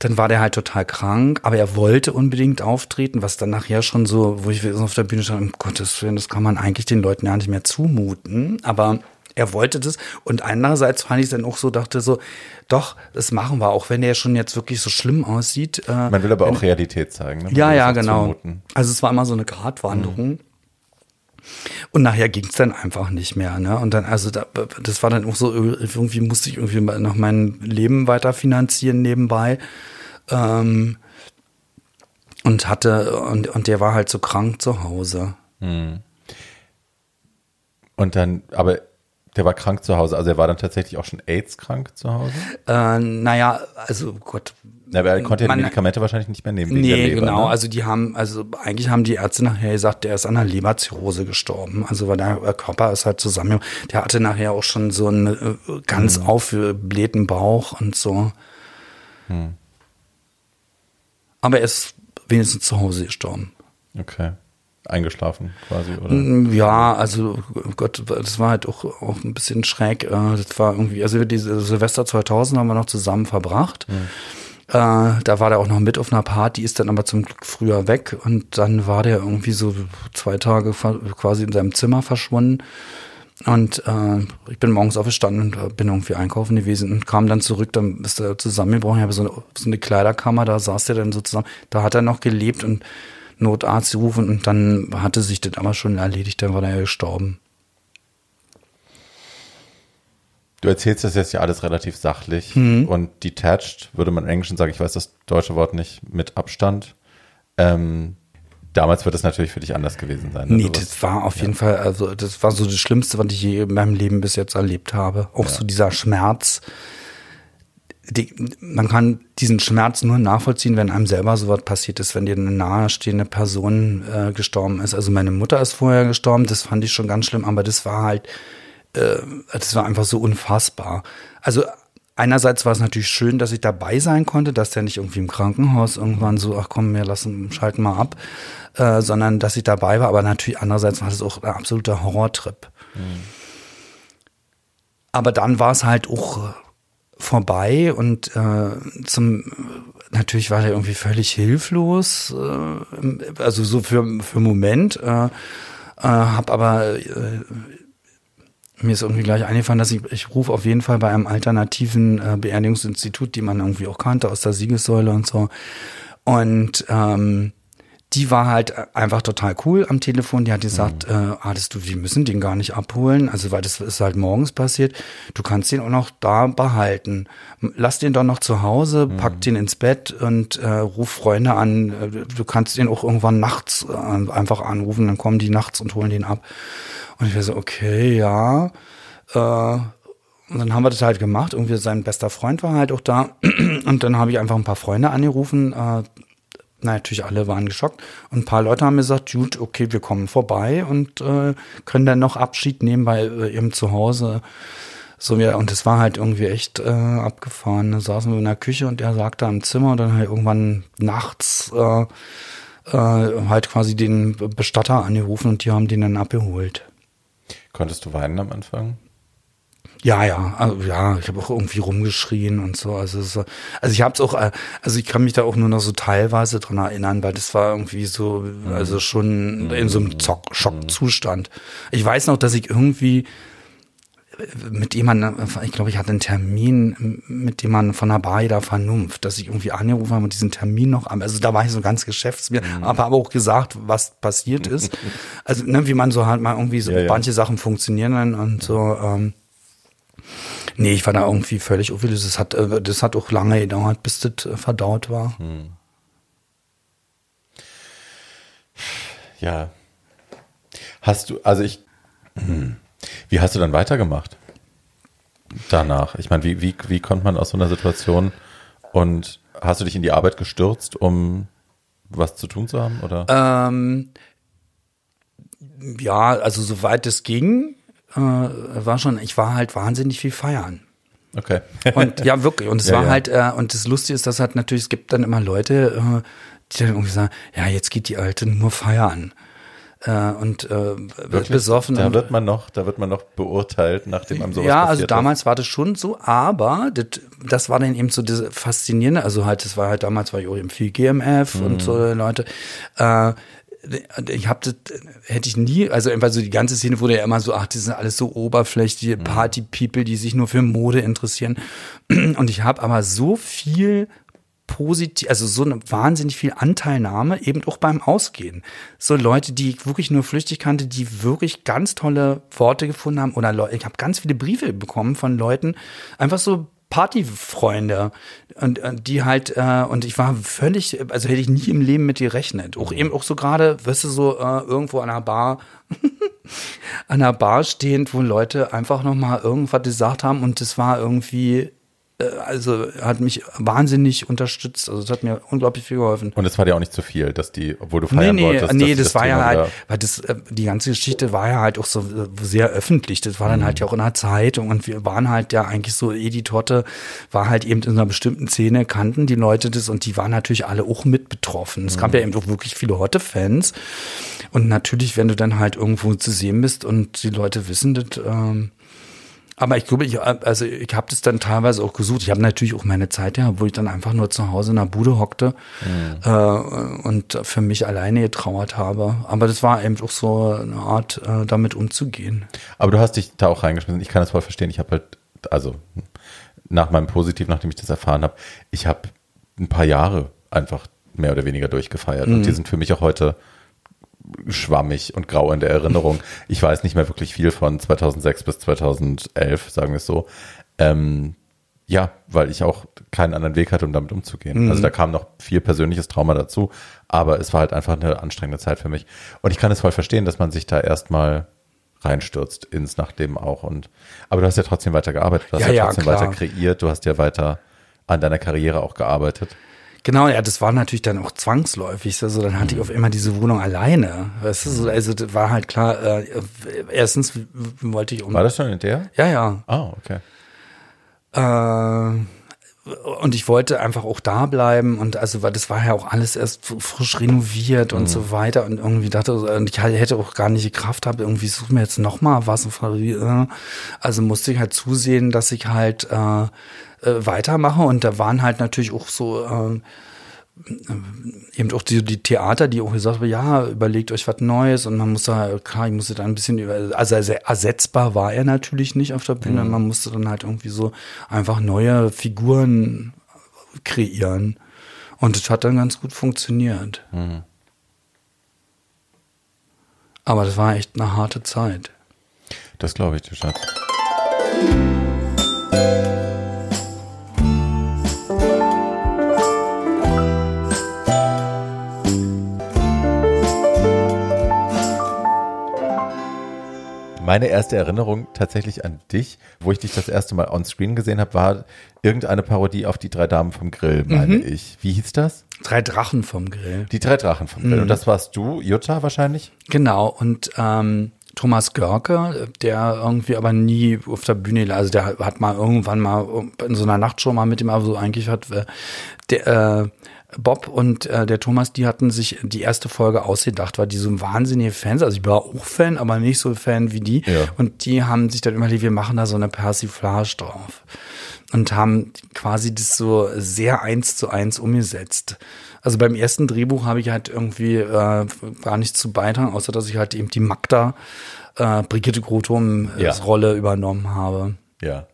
Dann war der halt total krank, aber er wollte unbedingt auftreten, was dann nachher schon so, wo ich auf der Bühne stand, um Gottes Willen, das kann man eigentlich den Leuten ja nicht mehr zumuten. Aber er wollte das. Und andererseits fand ich dann auch so, dachte so, doch, das machen wir, auch wenn der schon jetzt wirklich so schlimm aussieht. Äh, man will aber auch Realität zeigen. Ne? Ja, ja, genau. Zumuten. Also es war immer so eine Gratwanderung. Mhm. Und nachher ging es dann einfach nicht mehr. Ne? Und dann, also da, das war dann auch so, irgendwie musste ich irgendwie noch mein Leben weiter finanzieren nebenbei. Ähm, und hatte, und, und der war halt so krank zu Hause. Hm. Und dann, aber der war krank zu Hause, also er war dann tatsächlich auch schon AIDS-krank zu Hause? Äh, naja, also Gott, ja, aber er konnte ja die Medikamente wahrscheinlich nicht mehr nehmen. Wegen nee, Leber, genau. Ne? Also die haben, also eigentlich haben die Ärzte nachher gesagt, der ist an einer Leberzirrhose gestorben. Also weil der Körper ist halt zusammen. Der hatte nachher auch schon so einen äh, ganz hm. aufgeblähten Bauch und so. Hm. Aber er ist wenigstens zu Hause gestorben. Okay. Eingeschlafen quasi, oder? Mm, ja, also Gott, das war halt auch, auch ein bisschen schräg. Äh, das war irgendwie, also diese Silvester 2000 haben wir noch zusammen verbracht. Hm. Äh, da war der auch noch mit auf einer Party, ist dann aber zum Glück früher weg und dann war der irgendwie so zwei Tage quasi in seinem Zimmer verschwunden. Und äh, ich bin morgens aufgestanden und bin irgendwie einkaufen gewesen und kam dann zurück, dann ist er zusammengebrochen. Ich habe so eine, so eine Kleiderkammer, da saß er dann so zusammen. Da hat er noch gelebt und Notarzt gerufen und dann hatte sich das aber schon erledigt, dann war er ja gestorben. Du erzählst das jetzt ja alles relativ sachlich mhm. und detached, würde man im Englischen sagen, ich weiß das deutsche Wort nicht, mit Abstand. Ähm, damals wird es natürlich für dich anders gewesen sein. Ne? Nee, das war auf ja. jeden Fall, also das war so das Schlimmste, was ich je in meinem Leben bis jetzt erlebt habe. Auch ja. so dieser Schmerz. Die, man kann diesen Schmerz nur nachvollziehen, wenn einem selber sowas passiert ist, wenn dir eine nahestehende Person äh, gestorben ist. Also meine Mutter ist vorher gestorben, das fand ich schon ganz schlimm, aber das war halt äh, das war einfach so unfassbar. Also einerseits war es natürlich schön, dass ich dabei sein konnte, dass der nicht irgendwie im Krankenhaus irgendwann so, ach komm, wir lassen, schalten mal ab, äh, sondern dass ich dabei war. Aber natürlich andererseits war das auch ein absoluter Horrortrip. Mhm. Aber dann war es halt auch vorbei und äh, zum natürlich war er irgendwie völlig hilflos, äh, also so für für einen Moment. Äh, äh, hab aber äh, mir ist irgendwie gleich eingefallen, dass ich, ich rufe auf jeden Fall bei einem alternativen äh, Beerdigungsinstitut, die man irgendwie auch kannte aus der Siegessäule und so. Und ähm, die war halt einfach total cool am Telefon. Die hat gesagt, mhm. äh, Ades, du, wir müssen den gar nicht abholen. Also, weil das ist halt morgens passiert. Du kannst den auch noch da behalten. Lass den doch noch zu Hause, mhm. pack den ins Bett und äh, ruf Freunde an. Äh, du kannst den auch irgendwann nachts äh, einfach anrufen. Dann kommen die nachts und holen den ab. Und ich war so, okay, ja. Äh, und dann haben wir das halt gemacht. Irgendwie sein bester Freund war halt auch da. Und dann habe ich einfach ein paar Freunde angerufen. Äh, na, natürlich alle waren geschockt. Und ein paar Leute haben mir gesagt, gut, okay, wir kommen vorbei und äh, können dann noch Abschied nehmen bei äh, ihrem Zuhause. So wie, und es war halt irgendwie echt äh, abgefahren. Da saßen wir in der Küche und er sagte im Zimmer und dann halt irgendwann nachts äh, äh, halt quasi den Bestatter angerufen und die haben den dann abgeholt. Konntest du weinen am Anfang? Ja, ja, also, ja, ich habe auch irgendwie rumgeschrien und so. Also, so, also ich habe es auch, äh, also ich kann mich da auch nur noch so teilweise dran erinnern, weil das war irgendwie so, also schon in so einem Zock Schockzustand. Ich weiß noch, dass ich irgendwie mit jemandem, ich glaube, ich hatte einen Termin mit jemandem von der Bar der Vernunft, dass ich irgendwie angerufen habe und diesen Termin noch, also da war ich so ganz geschäftsmir, mhm. aber habe auch gesagt, was passiert ist. Also, ne, wie man so halt mal irgendwie so, ja, manche ja. Sachen funktionieren und so, ähm, Nee, ich war da irgendwie völlig aufgelöst. Das hat, äh, das hat auch lange gedauert, bis das äh, verdaut war. Hm. Ja. Hast du, also ich, hm. Wie hast du dann weitergemacht? Danach. Ich meine, wie, wie, wie kommt man aus so einer Situation und hast du dich in die Arbeit gestürzt, um was zu tun zu haben? Oder? Ähm, ja, also soweit es ging, äh, war schon, ich war halt wahnsinnig viel feiern. Okay. und ja, wirklich. Und es ja, war ja. halt, äh, und das Lustige ist, dass halt natürlich, es gibt dann immer Leute, äh, die dann irgendwie sagen, ja, jetzt geht die Alte nur feiern äh, und äh, Wirklich? besoffen. Da wird man noch, da wird man noch beurteilt, nachdem einem sowas Ja, also damals ist. war das schon so, aber das, das war dann eben so das Faszinierende, also halt, das war halt damals war ich auch eben viel GMF mhm. und so Leute. Äh, ich habe das hätte ich nie, also einfach so die ganze Szene wurde ja immer so, ach, das sind alles so oberflächliche mhm. Party-People, die sich nur für Mode interessieren. Und ich habe aber so viel positiv, also so eine wahnsinnig viel Anteilnahme eben auch beim Ausgehen. So Leute, die ich wirklich nur flüchtig kannte, die wirklich ganz tolle Worte gefunden haben oder Leute, ich habe ganz viele Briefe bekommen von Leuten, einfach so Partyfreunde und, und die halt äh, und ich war völlig, also hätte ich nie im Leben mit gerechnet. Auch eben auch so gerade, weißt du, so äh, irgendwo an einer Bar, an einer Bar stehend, wo Leute einfach noch mal irgendwas gesagt haben und das war irgendwie äh, also hat mich wahnsinnig unterstützt. Also es hat mir unglaublich viel geholfen. Und es war dir auch nicht zu viel, dass die, obwohl du feiern nee, nee, wolltest. Nee, das, das war ja halt, weil das, äh, die ganze Geschichte war ja halt auch so äh, sehr öffentlich. Das war dann mhm. halt ja auch in der Zeitung und wir waren halt ja eigentlich so, Edi Totte war halt eben in einer bestimmten Szene, kannten die Leute das und die waren natürlich alle auch mit betroffen. Es mhm. gab ja eben auch wirklich viele Hotte-Fans. Und natürlich, wenn du dann halt irgendwo zu sehen bist und die Leute wissen das, ähm, aber ich glaube, ich, also ich habe das dann teilweise auch gesucht. Ich habe natürlich auch meine Zeit ja, wo ich dann einfach nur zu Hause in der Bude hockte mhm. äh, und für mich alleine getrauert habe. Aber das war eben auch so eine Art, äh, damit umzugehen. Aber du hast dich da auch reingeschmissen. Ich kann das voll verstehen. Ich habe halt, also nach meinem Positiv, nachdem ich das erfahren habe, ich habe ein paar Jahre einfach mehr oder weniger durchgefeiert. Mhm. Und die sind für mich auch heute schwammig und grau in der Erinnerung. Ich weiß nicht mehr wirklich viel von 2006 bis 2011, sagen wir es so. Ähm, ja, weil ich auch keinen anderen Weg hatte, um damit umzugehen. Mhm. Also da kam noch viel persönliches Trauma dazu, aber es war halt einfach eine anstrengende Zeit für mich. Und ich kann es voll verstehen, dass man sich da erstmal reinstürzt ins Nachleben auch. Und aber du hast ja trotzdem weiter gearbeitet, du hast ja, ja trotzdem ja, weiter kreiert, du hast ja weiter an deiner Karriere auch gearbeitet. Genau, ja, das war natürlich dann auch zwangsläufig. Also dann hatte ich auf immer diese Wohnung alleine. Weißt du, also das war halt klar, äh, erstens wollte ich um. War das schon in der? Ja, ja. Ah, oh, okay. Äh, und ich wollte einfach auch da bleiben und also weil das war ja auch alles erst frisch renoviert und mhm. so weiter und irgendwie dachte und ich hätte auch gar nicht die Kraft habe irgendwie suche mir jetzt noch mal was äh, also musste ich halt zusehen dass ich halt äh, äh, weitermache. Und da waren halt natürlich auch so ähm, äh, eben auch die, die Theater, die auch gesagt haben, ja, überlegt euch was Neues und man muss da, klar, ich musste da ein bisschen über, also ersetzbar war er natürlich nicht auf der Bühne, mhm. man musste dann halt irgendwie so einfach neue Figuren kreieren. Und es hat dann ganz gut funktioniert. Mhm. Aber das war echt eine harte Zeit. Das glaube ich, du Schatz. Meine erste Erinnerung tatsächlich an dich, wo ich dich das erste Mal on screen gesehen habe, war irgendeine Parodie auf die drei Damen vom Grill, meine mhm. ich. Wie hieß das? Drei Drachen vom Grill. Die drei Drachen vom Grill. Mhm. Und das warst du, Jutta wahrscheinlich? Genau. Und ähm, Thomas Görke, der irgendwie aber nie auf der Bühne, also der hat mal irgendwann mal in so einer Nachtshow mal mit dem, aber so eigentlich hat äh, der äh, Bob und äh, der Thomas, die hatten sich die erste Folge ausgedacht, weil die so wahnsinnige Fans, also ich war auch Fan, aber nicht so Fan wie die. Ja. Und die haben sich dann überlegt, wir machen da so eine Persiflage drauf. Und haben quasi das so sehr eins zu eins umgesetzt. Also beim ersten Drehbuch habe ich halt irgendwie äh, gar nichts zu beitragen, außer dass ich halt eben die Magda äh, Brigitte Grotum äh, ja. Rolle übernommen habe. Ja.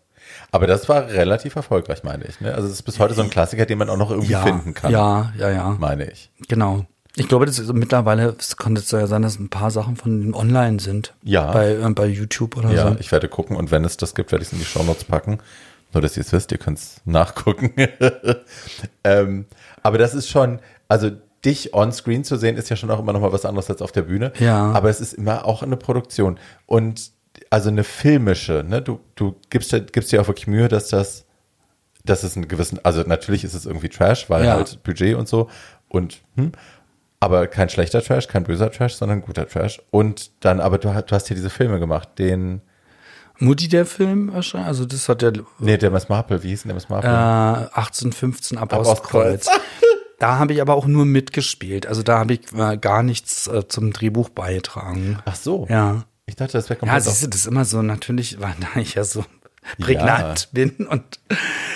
Aber das war relativ erfolgreich, meine ich. Ne? Also es ist bis heute so ein Klassiker, den man auch noch irgendwie ja, finden kann. Ja, ja, ja. Meine ich. Genau. Ich glaube, das ist mittlerweile, es könnte es ja sein, dass ein paar Sachen von online sind. Ja. Bei, äh, bei YouTube oder ja, so. Ja, ich werde gucken und wenn es das gibt, werde ich es in die Shownotes packen. Nur, dass ihr es wisst, ihr könnt es nachgucken. ähm, aber das ist schon, also dich on screen zu sehen, ist ja schon auch immer noch mal was anderes als auf der Bühne. Ja. Aber es ist immer auch eine Produktion. Und also eine filmische, ne? Du, du gibst, gibst dir auch wirklich Mühe, dass das, dass es einen gewissen, also natürlich ist es irgendwie Trash, weil ja. halt Budget und so und, hm, aber kein schlechter Trash, kein böser Trash, sondern guter Trash. Und dann, aber du, du hast hier diese Filme gemacht, den, Mutti der Film wahrscheinlich, also das hat der. Nee, der Miss Marple, wie hieß denn der Miss Marple? Äh, 1815 Apostkreuz. Da habe ich aber auch nur mitgespielt. Also da habe ich äh, gar nichts äh, zum Drehbuch beigetragen. Ach so. Ja. Ich dachte, das wäre komplett. Ja, siehst du, das ist immer so, natürlich, weil da ich ja so prägnant ja. bin und.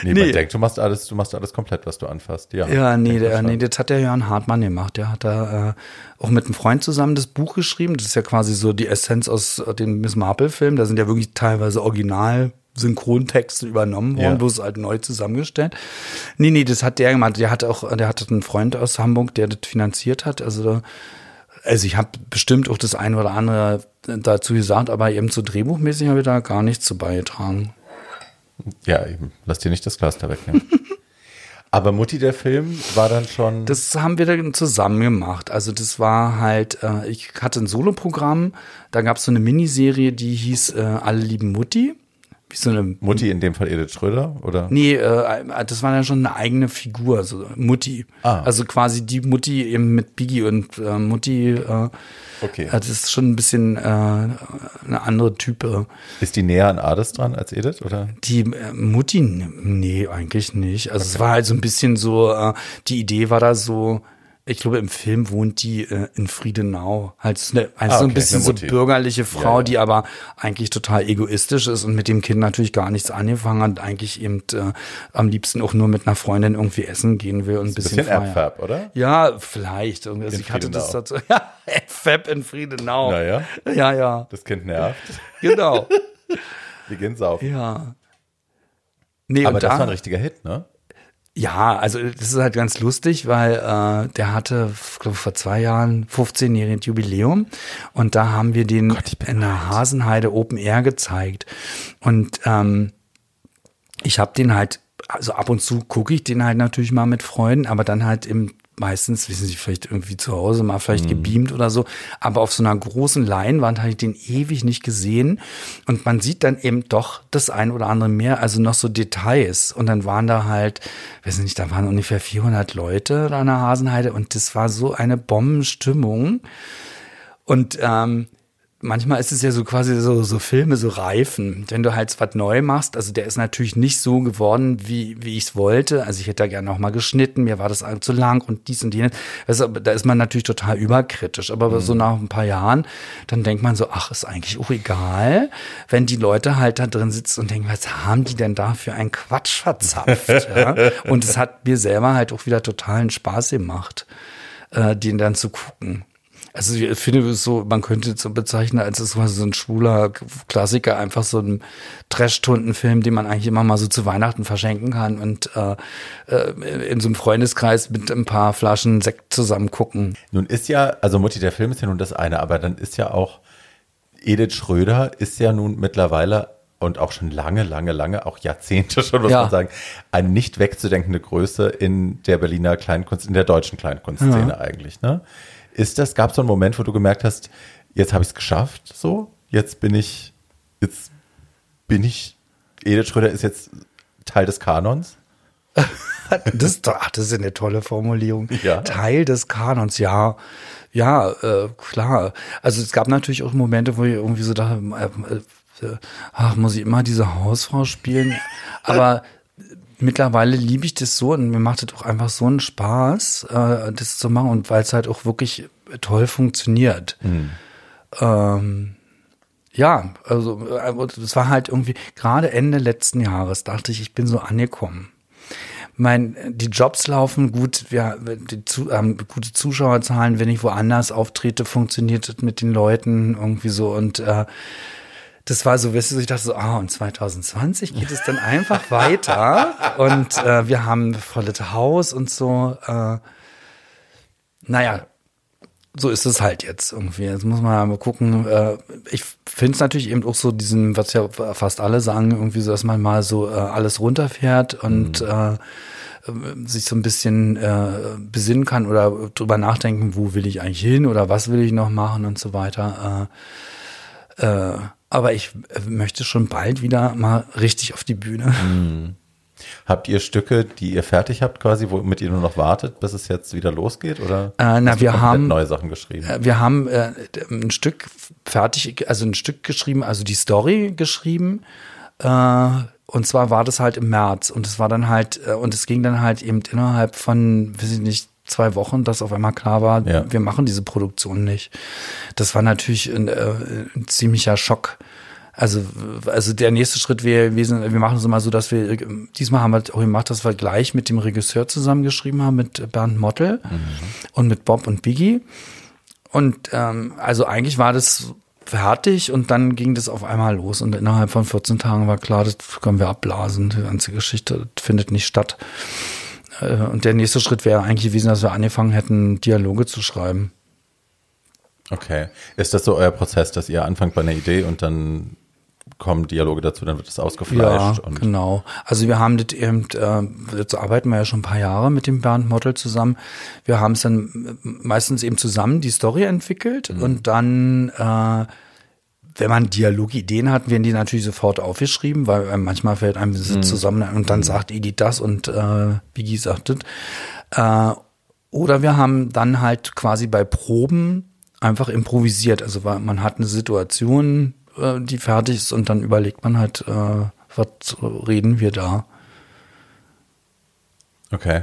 Nee, nee. man denkt, du machst alles, du machst alles komplett, was du anfasst, ja. Ja, nee, der, nee, das hat der Jörn Hartmann gemacht. Der hat da äh, auch mit einem Freund zusammen das Buch geschrieben. Das ist ja quasi so die Essenz aus den Miss Marple-Filmen. Da sind ja wirklich teilweise original Synchrontexte übernommen worden, ja. bloß halt neu zusammengestellt. Nee, nee, das hat der gemacht. Der hat auch, der hatte einen Freund aus Hamburg, der das finanziert hat. Also, also ich habe bestimmt auch das eine oder andere dazu gesagt, aber eben so drehbuchmäßig habe ich da gar nichts zu beigetragen. Ja, eben. Lass dir nicht das Glas da wegnehmen. Aber Mutti, der Film, war dann schon. Das haben wir dann zusammen gemacht. Also das war halt, äh, ich hatte ein Soloprogramm, da gab es so eine Miniserie, die hieß äh, Alle lieben Mutti. Wie so eine Mutti, in dem Fall Edith Schröder, oder? Nee, äh, das war dann schon eine eigene Figur, so Mutti. Ah. Also quasi die Mutti eben mit Biggie und äh, Mutti. Äh, okay. Das ist schon ein bisschen äh, eine andere Type. Ist die näher an Ades dran als Edith, oder? Die äh, Mutti, nee, eigentlich nicht. Also okay. es war halt so ein bisschen so, äh, die Idee war da so, ich glaube, im Film wohnt die äh, in Friedenau. Halt also ah, okay, so ein bisschen so bürgerliche Frau, ja, ja. die aber eigentlich total egoistisch ist und mit dem Kind natürlich gar nichts angefangen hat, eigentlich eben äh, am liebsten auch nur mit einer Freundin irgendwie essen gehen will und ein bisschen. Bisschen Erdfab, oder? Ja, vielleicht. Also in ich hatte das dazu. Ja, Erdfab in Friedenau. Naja. Ja, ja. Das Kind nervt. Genau. Wir gehen saufen. Ja. Nee, aber das da, war ein richtiger Hit, ne? Ja, also das ist halt ganz lustig, weil äh, der hatte, glaube vor zwei Jahren 15-jähriges Jubiläum und da haben wir den Gott, in der Hasenheide Open Air gezeigt. Und ähm, ich habe den halt, also ab und zu gucke ich den halt natürlich mal mit Freunden, aber dann halt im meistens, wissen Sie, vielleicht irgendwie zu Hause mal vielleicht mhm. gebeamt oder so. Aber auf so einer großen Leinwand habe ich den ewig nicht gesehen. Und man sieht dann eben doch das ein oder andere mehr, also noch so Details. Und dann waren da halt, wissen nicht, da waren ungefähr 400 Leute da an der Hasenheide und das war so eine Bombenstimmung. Und ähm, manchmal ist es ja so quasi so, so Filme, so Reifen. Wenn du halt was neu machst, also der ist natürlich nicht so geworden, wie, wie ich es wollte. Also ich hätte da gerne noch mal geschnitten, mir war das zu lang und dies und jenes. Also, da ist man natürlich total überkritisch. Aber mhm. so nach ein paar Jahren, dann denkt man so, ach, ist eigentlich auch egal, wenn die Leute halt da drin sitzen und denken, was haben die denn da für einen Quatsch verzapft? ja? Und es hat mir selber halt auch wieder totalen Spaß gemacht, äh, den dann zu gucken. Also ich finde es so, man könnte es so bezeichnen, als es so ein schwuler Klassiker, einfach so ein Trash-Tunten-Film, den man eigentlich immer mal so zu Weihnachten verschenken kann und äh, äh, in so einem Freundeskreis mit ein paar Flaschen Sekt zusammen gucken. Nun ist ja, also Mutti, der Film ist ja nun das eine, aber dann ist ja auch Edith Schröder ist ja nun mittlerweile und auch schon lange, lange, lange, auch Jahrzehnte schon, muss ja. man sagen, eine nicht wegzudenkende Größe in der Berliner Kleinkunst, in der deutschen Kleinkunstszene ja. eigentlich, ne? Ist das, gab es so einen Moment, wo du gemerkt hast, jetzt habe ich es geschafft, so? jetzt bin ich, jetzt bin ich, Edith Schröder ist jetzt Teil des Kanons? das, ist ach, das ist eine tolle Formulierung. Ja. Teil des Kanons, ja. Ja, äh, klar. Also es gab natürlich auch Momente, wo ich irgendwie so dachte, äh, äh, ach, muss ich immer diese Hausfrau spielen? Aber mittlerweile liebe ich das so und mir macht es auch einfach so einen Spaß, äh, das zu machen und weil es halt auch wirklich toll funktioniert. Mhm. Ähm, ja, also es war halt irgendwie gerade Ende letzten Jahres dachte ich, ich bin so angekommen. Mein, die Jobs laufen gut, wir die zu, ähm, gute Zuschauerzahlen, wenn ich woanders auftrete, funktioniert es mit den Leuten irgendwie so und äh, das war so, weißt du, ich dachte so, ah, und 2020 geht es dann einfach weiter und äh, wir haben volles Haus und so. Äh, naja, so ist es halt jetzt irgendwie. Jetzt muss man mal gucken. Äh, ich finde es natürlich eben auch so diesen, was ja fast alle sagen, irgendwie so, dass man mal so äh, alles runterfährt und mhm. äh, sich so ein bisschen äh, besinnen kann oder drüber nachdenken, wo will ich eigentlich hin oder was will ich noch machen und so weiter. Äh, äh, aber ich möchte schon bald wieder mal richtig auf die Bühne. Mhm. Habt ihr Stücke, die ihr fertig habt, quasi, womit ihr nur noch wartet, bis es jetzt wieder losgeht? Oder äh, na, wir haben neue Sachen geschrieben. Äh, wir haben äh, ein Stück fertig, also ein Stück geschrieben, also die Story geschrieben. Äh, und zwar war das halt im März und es war dann halt, äh, und es ging dann halt eben innerhalb von, weiß ich nicht, zwei Wochen, dass auf einmal klar war, ja. wir machen diese Produktion nicht. Das war natürlich ein, äh, ein ziemlicher Schock. Also, also der nächste Schritt wäre gewesen, wir machen es immer so, dass wir, diesmal haben wir auch gemacht, dass wir gleich mit dem Regisseur zusammengeschrieben haben, mit Bernd Mottel mhm. und mit Bob und Biggie. Und ähm, also eigentlich war das fertig und dann ging das auf einmal los und innerhalb von 14 Tagen war klar, das können wir abblasen. Die ganze Geschichte findet nicht statt. Äh, und der nächste Schritt wäre eigentlich gewesen, dass wir angefangen hätten, Dialoge zu schreiben. Okay. Ist das so euer Prozess, dass ihr anfangt bei einer Idee und dann kommen Dialoge dazu, dann wird das ausgefleischt. Ja, genau. Also wir haben das eben, äh, jetzt arbeiten wir ja schon ein paar Jahre mit dem Bernd Mottel zusammen. Wir haben es dann meistens eben zusammen die Story entwickelt mhm. und dann äh, wenn man Dialogideen hat, werden die natürlich sofort aufgeschrieben, weil manchmal fällt einem mhm. zusammen und dann mhm. sagt Edith das und äh, Biggie sagt das. Äh, oder wir haben dann halt quasi bei Proben einfach improvisiert. Also man hat eine Situation, äh, die fertig ist und dann überlegt man halt, äh, was reden wir da. Okay.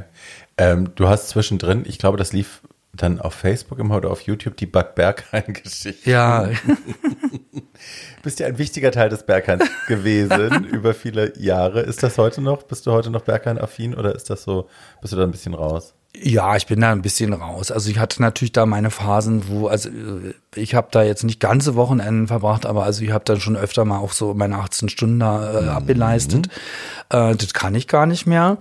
Ähm, du hast zwischendrin, ich glaube, das lief dann auf Facebook immer oder auf YouTube, die Bug Berghain-Geschichte. Ja. Bist ja ein wichtiger Teil des Berghains gewesen über viele Jahre. Ist das heute noch? Bist du heute noch Berghain-affin oder ist das so, bist du da ein bisschen raus? Ja, ich bin da ein bisschen raus. Also ich hatte natürlich da meine Phasen, wo, also äh, ich habe da jetzt nicht ganze Wochenenden verbracht, aber also ich habe dann schon öfter mal auch so meine 18 Stunden da äh, mhm. abgeleistet. Äh, das kann ich gar nicht mehr.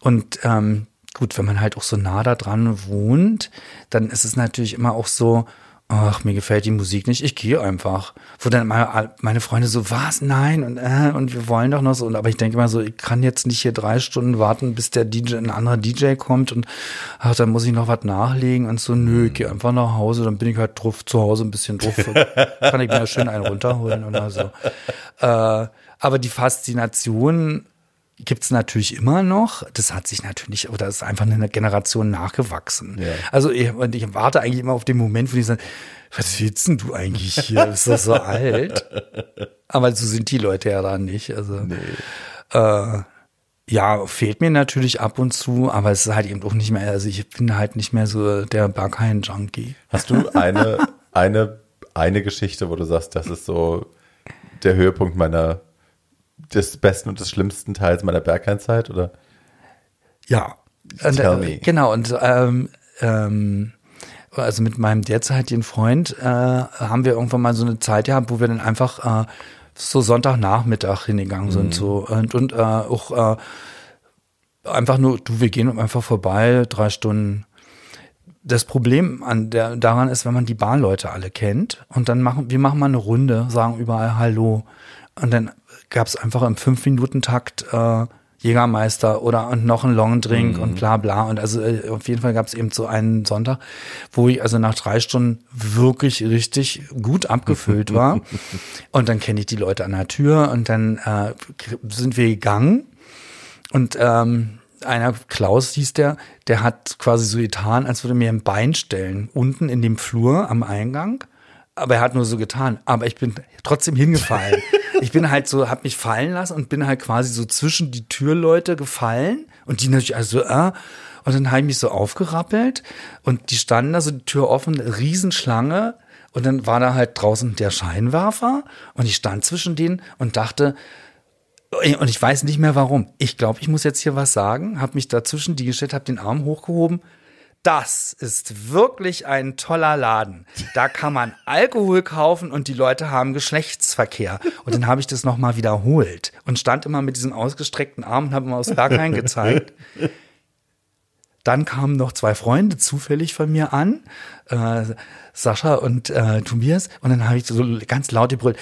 Und ähm, gut, wenn man halt auch so nah da dran wohnt, dann ist es natürlich immer auch so, ach, mir gefällt die Musik nicht, ich gehe einfach. Wo dann meine, meine Freunde so, was, nein, und, äh, und wir wollen doch noch so. Und, aber ich denke mal so, ich kann jetzt nicht hier drei Stunden warten, bis der DJ, ein anderer DJ kommt und ach, dann muss ich noch was nachlegen und so, nö, ich gehe einfach nach Hause, dann bin ich halt drauf zu Hause ein bisschen drauf. kann ich mir schön einen runterholen oder so. Äh, aber die Faszination gibt's natürlich immer noch. Das hat sich natürlich, oder ist einfach eine Generation nachgewachsen. Ja. Also ich, ich warte eigentlich immer auf den Moment, wo die sagen, was willst denn du eigentlich hier? Ist das so alt? Aber so sind die Leute ja da nicht. Also nee. äh, ja, fehlt mir natürlich ab und zu, aber es ist halt eben auch nicht mehr, also ich bin halt nicht mehr so der Berghain-Junkie. Hast du eine, eine, eine Geschichte, wo du sagst, das ist so der Höhepunkt meiner des besten und des schlimmsten Teils meiner Berghain-Zeit, oder? Ja. Und, äh, genau, und ähm, ähm, also mit meinem derzeitigen Freund äh, haben wir irgendwann mal so eine Zeit gehabt, wo wir dann einfach äh, so Sonntagnachmittag hingegangen sind. Mhm. So, und, und äh, auch äh, einfach nur, du, wir gehen einfach vorbei, drei Stunden. Das Problem an der, daran ist, wenn man die Bahnleute alle kennt und dann machen, wir machen mal eine Runde, sagen überall Hallo. Und dann gab es einfach im Fünf-Minuten-Takt äh, Jägermeister oder und noch ein Longdrink Mhm. und bla bla. Und also äh, auf jeden Fall gab es eben so einen Sonntag, wo ich also nach drei Stunden wirklich richtig gut abgefüllt war. und dann kenne ich die Leute an der Tür und dann äh, sind wir gegangen. Und ähm, einer, Klaus hieß der, der hat quasi so getan, als würde mir ein Bein stellen, unten in dem Flur am Eingang. Aber er hat nur so getan. Aber ich bin trotzdem hingefallen. ich bin halt so, hab mich fallen lassen und bin halt quasi so zwischen die Türleute gefallen. Und die natürlich also, äh, und dann habe ich mich so aufgerappelt und die standen da so die Tür offen, Riesenschlange. Und dann war da halt draußen der Scheinwerfer und ich stand zwischen denen und dachte, und ich weiß nicht mehr warum. Ich glaube, ich muss jetzt hier was sagen. Habe mich dazwischen die gestellt, habe den Arm hochgehoben. Das ist wirklich ein toller Laden. Da kann man Alkohol kaufen und die Leute haben Geschlechtsverkehr. Und dann habe ich das nochmal wiederholt und stand immer mit diesem ausgestreckten Arm und habe immer aufs Berghain gezeigt. Dann kamen noch zwei Freunde zufällig von mir an, äh, Sascha und äh, Tobias. Und dann habe ich so ganz laut gebrüllt,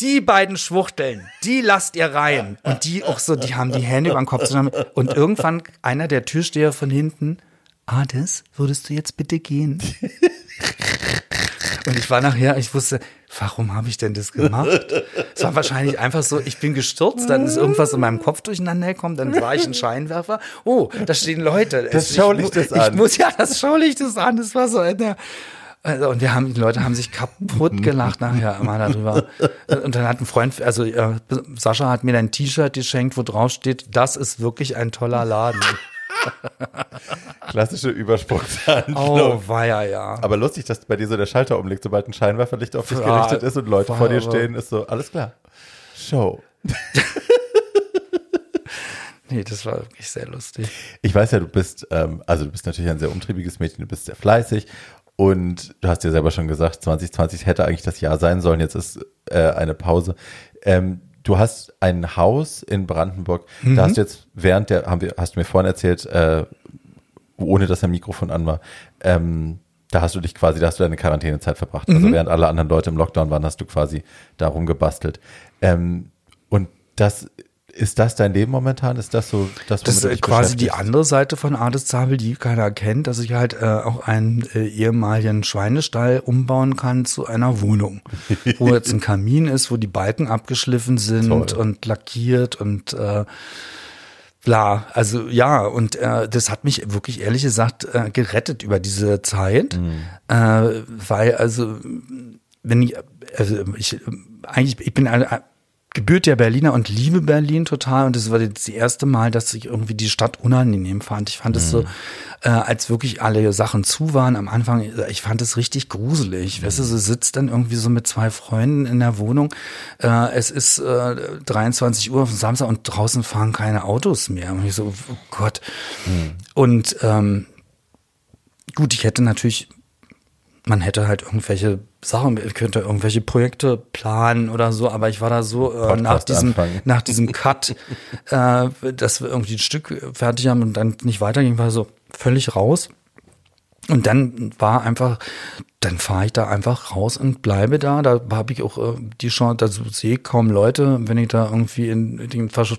die beiden Schwuchteln, die lasst ihr rein. Und die auch so, die haben die Hände über den Kopf zusammen. Und irgendwann einer der Türsteher von hinten, Ades, würdest du jetzt bitte gehen? Und ich war nachher, ich wusste, warum habe ich denn das gemacht? Es war wahrscheinlich einfach so, ich bin gestürzt, dann ist irgendwas in meinem Kopf durcheinander gekommen, dann sah ich einen Scheinwerfer. Oh, da stehen Leute. Das ich, Schaulicht ist an. Ich muss, ja, das Schaulicht ist an. Das war so der, also, und wir haben, die Leute haben sich kaputt gelacht nachher immer darüber. Und dann hat ein Freund, also äh, Sascha hat mir ein T-Shirt geschenkt, wo drauf steht, das ist wirklich ein toller Laden. Klassische Übersprungshandlung. Oh, war ja, ja. Aber lustig, dass bei dir so der Schalter umlegt, sobald ein Scheinwerferlicht auf dich Ja, gerichtet ist und Leute vor dir stehen, ist so, alles klar. Show. Nee, das war wirklich sehr lustig. Ich weiß ja, du bist, ähm, also du bist natürlich ein sehr umtriebiges Mädchen, du bist sehr fleißig und du hast ja selber schon gesagt, 2020 hätte eigentlich das Jahr sein sollen, jetzt ist äh, eine Pause. Ähm, du hast ein Haus in Brandenburg, da hast du jetzt während der, haben wir, hast du mir vorhin erzählt, äh, ohne dass dein Mikrofon an war, ähm, da hast du dich quasi, da hast du deine Quarantänezeit verbracht. Also während alle anderen Leute im Lockdown waren, hast du quasi darum gebastelt. Ähm, und das, ist das dein Leben momentan? Ist das so das, Das ist quasi die andere Seite von Ades Zabel, die keiner kennt, dass ich halt äh, auch einen äh, ehemaligen Schweinestall umbauen kann zu einer Wohnung, wo jetzt ein Kamin ist, wo die Balken abgeschliffen sind Toll. und lackiert und äh, bla. Also ja, und äh, das hat mich wirklich ehrlich gesagt äh, gerettet über diese Zeit, äh, weil also wenn ich, also ich eigentlich, ich bin eine, gebürtiger Berliner und liebe Berlin total. Und das war jetzt das erste Mal, dass ich irgendwie die Stadt unangenehm fand. Ich fand es so, äh, als wirklich alle Sachen zu waren am Anfang, ich fand es richtig gruselig. Weißt du, so sitzt dann irgendwie so mit zwei Freunden in der Wohnung. Äh, es ist äh, 23 Uhr auf dem Samstag und draußen fahren keine Autos mehr. Und ich so, oh Gott. Und ähm, gut, ich hätte natürlich man hätte halt irgendwelche Sachen, könnte irgendwelche Projekte planen oder so, aber ich war da so äh, nach diesem anfangen. nach diesem Cut, äh, dass wir irgendwie ein Stück fertig haben und dann nicht weiterging, war so völlig raus. Und dann war einfach, dann fahre ich da einfach raus und bleibe da. Da habe ich auch äh, die Chance, da sehe ich kaum Leute, wenn ich da irgendwie in den, versch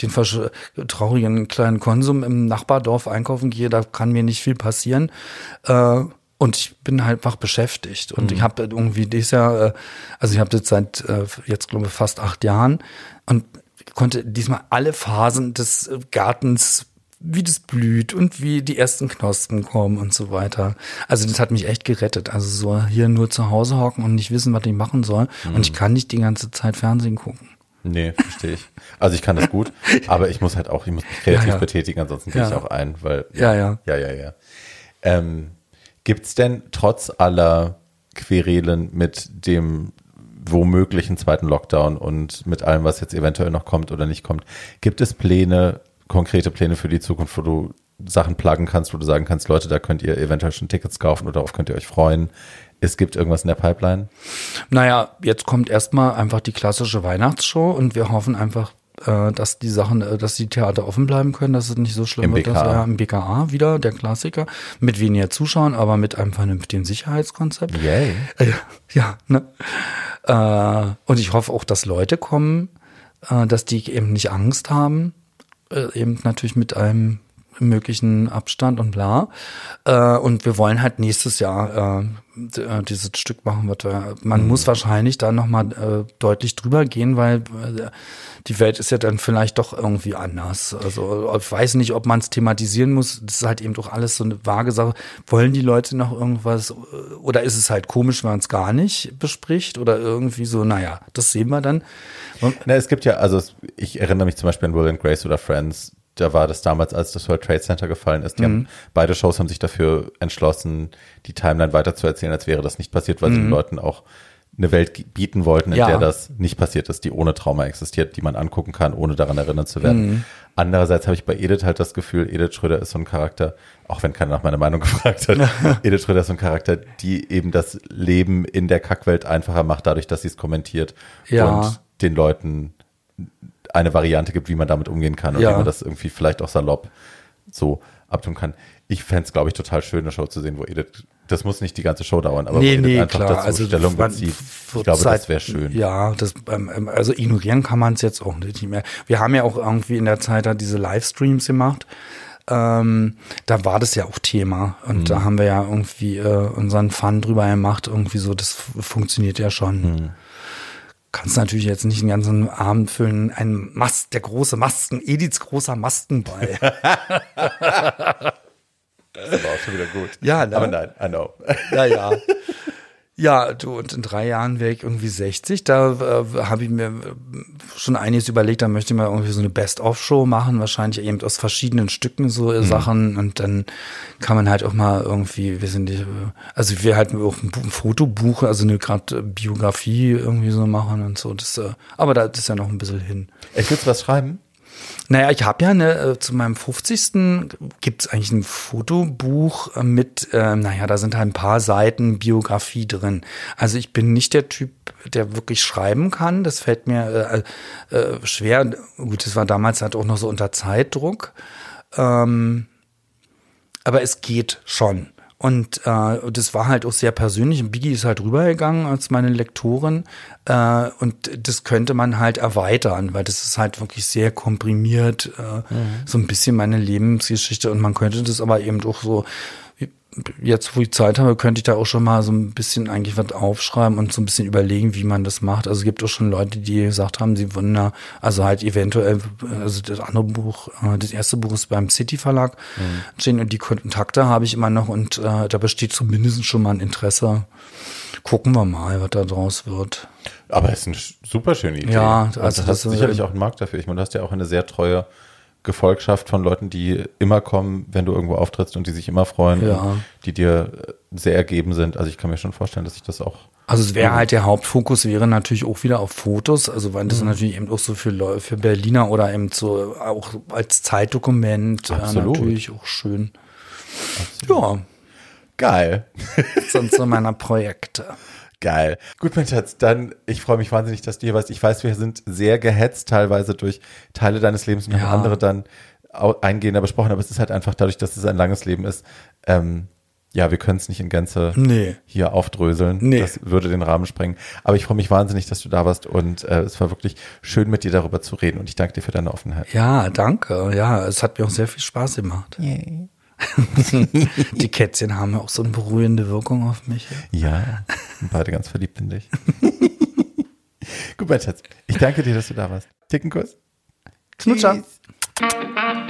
den versch traurigen kleinen Konsum im Nachbardorf einkaufen gehe, da kann mir nicht viel passieren. Äh, und ich bin halt einfach beschäftigt. Und ich habe irgendwie dieses Jahr, äh, also ich habe das seit äh, jetzt glaube ich fast acht Jahren und konnte diesmal alle Phasen des äh, Gartens wie das blüht und wie die ersten Knospen kommen und so weiter. Also das hat mich echt gerettet. Also so hier nur zu Hause hocken und nicht wissen, was ich machen soll. Und ich kann nicht die ganze Zeit Fernsehen gucken. Nee, verstehe ich. Also ich kann das gut, aber ich muss halt auch, ich muss mich kreativ Ja, ja. betätigen, ansonsten gehe ich Ja. auch ein, weil Ja, ja. ja, ja, ja. Ähm, gibt's denn trotz aller Querelen mit dem womöglichen zweiten Lockdown und mit allem, was jetzt eventuell noch kommt oder nicht kommt, gibt es Pläne, konkrete Pläne für die Zukunft, wo du Sachen pluggen kannst, wo du sagen kannst, Leute, da könnt ihr eventuell schon Tickets kaufen oder darauf könnt ihr euch freuen. Es gibt irgendwas in der Pipeline. Naja, jetzt kommt erstmal einfach die klassische Weihnachtsshow und wir hoffen einfach, dass die Sachen, äh, dass die Theater offen bleiben können, dass es nicht so schlimm Im wird. Dass, BKA. ja, Im BKA wieder, der Klassiker, mit weniger Zuschauern, aber mit einem vernünftigen Sicherheitskonzept. Yay. Äh, ja, ne? Äh, und ich hoffe auch, dass Leute kommen, äh, dass die eben nicht Angst haben. äh, eben natürlich mit einem möglichen Abstand und bla. Äh, und wir wollen halt nächstes Jahr äh, äh dieses Stück machen. Wird, man mhm. muss wahrscheinlich da nochmal äh, deutlich drüber gehen, weil äh, die Welt ist ja dann vielleicht doch irgendwie anders. Also ich weiß nicht, ob man es thematisieren muss. Das ist halt eben doch alles so eine vage Sache. Wollen die Leute noch irgendwas oder ist es halt komisch, wenn man es gar nicht bespricht oder irgendwie so, naja, das sehen wir dann. Na, es gibt ja, also ich erinnere mich zum Beispiel an Will and Grace oder Friends, da war das damals, als das World Trade Center gefallen ist. Die mhm. haben, beide Shows haben sich dafür entschlossen, die Timeline weiterzuerzählen, als wäre das nicht passiert, weil mhm. sie den Leuten auch eine Welt bieten wollten, in ja. der das nicht passiert ist, die ohne Trauma existiert, die man angucken kann, ohne daran erinnert zu werden. Mhm. Andererseits habe ich bei Edith halt das Gefühl, Edith Schröder ist so ein Charakter, auch wenn keiner nach meiner Meinung gefragt hat, Edith Schröder ist so ein Charakter, die eben das Leben in der Kackwelt einfacher macht, dadurch, dass sie es kommentiert ja. und den Leuten eine Variante gibt, wie man damit umgehen kann und ja. wie man das irgendwie vielleicht auch salopp so abtun kann. Ich fände es, glaube ich, total schön, eine Show zu sehen, wo Edith, das muss nicht die ganze Show dauern, aber nee, wo Edith nee, einfach klar. dazu also, Stellung bezieht. Ich glaube, Zeit, das wäre schön. Ja, das, ähm, ähm, also ignorieren kann man es jetzt auch nicht mehr. Wir haben ja auch irgendwie in der Zeit halt diese Livestreams gemacht. Ähm, da war das ja auch Thema und mhm. da haben wir ja irgendwie äh, unseren Fun drüber gemacht, irgendwie so, das funktioniert ja schon. Mhm kannst natürlich jetzt nicht den ganzen Abend füllen. Ein Mast, der große Masken, Ediths großer Maskenball. das war auch schon wieder gut. Ja, ne? aber nein, I know. Ja, ja. Du, und in drei Jahren wäre ich irgendwie 60. Da äh, habe ich mir schon einiges überlegt, da möchte ich mal irgendwie so eine Best-of-Show machen, wahrscheinlich eben aus verschiedenen Stücken so mhm. Sachen. Und dann kann man halt auch mal irgendwie, wir sind die, also wir halt auch ein, ein Fotobuch, also eine gerade Biografie irgendwie so machen und so. Das, äh, aber da ist ja noch ein bisschen hin. Ich würde was schreiben. Naja, ich habe ja eine, äh, zu meinem 50. gibt es eigentlich ein Fotobuch mit, äh, naja, da sind halt ein paar Seiten Biografie drin. Also ich bin nicht der Typ, der wirklich schreiben kann. Das fällt mir äh, äh, schwer. Gut, das war damals halt auch noch so unter Zeitdruck. Ähm, aber es geht schon. Und äh, das war halt auch sehr persönlich. Und Biggie ist halt rübergegangen als meine Lektorin. Äh, und das könnte man halt erweitern, weil das ist halt wirklich sehr komprimiert. Äh, mhm. So ein bisschen meine Lebensgeschichte. Und man könnte das aber eben auch so jetzt, wo ich Zeit habe, könnte ich da auch schon mal so ein bisschen eigentlich was aufschreiben und so ein bisschen überlegen, wie man das macht. Also es gibt auch schon Leute, die gesagt haben, sie würden da, also halt eventuell, also das andere Buch, äh, das erste Buch ist beim City Verlag mhm. stehen und die Kontakte habe ich immer noch und äh, da besteht zumindest schon mal ein Interesse. Gucken wir mal, was da draus wird. Aber es ist eine super schöne Idee. Ja, also, also das ist sicherlich auch einen Markt dafür. Ich meine, du hast ja auch eine sehr treue Gefolgschaft von Leuten, die immer kommen, wenn du irgendwo auftrittst und die sich immer freuen, ja. die dir sehr ergeben sind. Also ich kann mir schon vorstellen, dass ich das auch. Also es wäre halt der Hauptfokus wäre natürlich auch wieder auf Fotos, also weil das mhm. natürlich eben auch so für für Berliner oder eben so auch als Zeitdokument äh, natürlich auch schön. Absolut. Ja. Geil. Sind so meine Projekte. Geil. Gut, mein Schatz, dann, ich freue mich wahnsinnig, dass du hier warst. Ich weiß, wir sind sehr gehetzt teilweise durch Teile deines Lebens und ja. haben andere dann eingehender besprochen, aber es ist halt einfach dadurch, dass es ein langes Leben ist, ähm, ja, wir können es nicht in Gänze nee. hier aufdröseln. Nee. Das würde den Rahmen sprengen. Aber ich freue mich wahnsinnig, dass du da warst und äh, es war wirklich schön, mit dir darüber zu reden und ich danke dir für deine Offenheit. Ja, danke. Ja, es hat mir auch sehr viel Spaß gemacht. Yay. Die Kätzchen haben auch so eine beruhigende Wirkung auf mich. Ja, beide ganz verliebt in dich. Gut, mein Schatz. Ich danke dir, dass du da warst. Tickenkuss. Knutscher. Tschüss.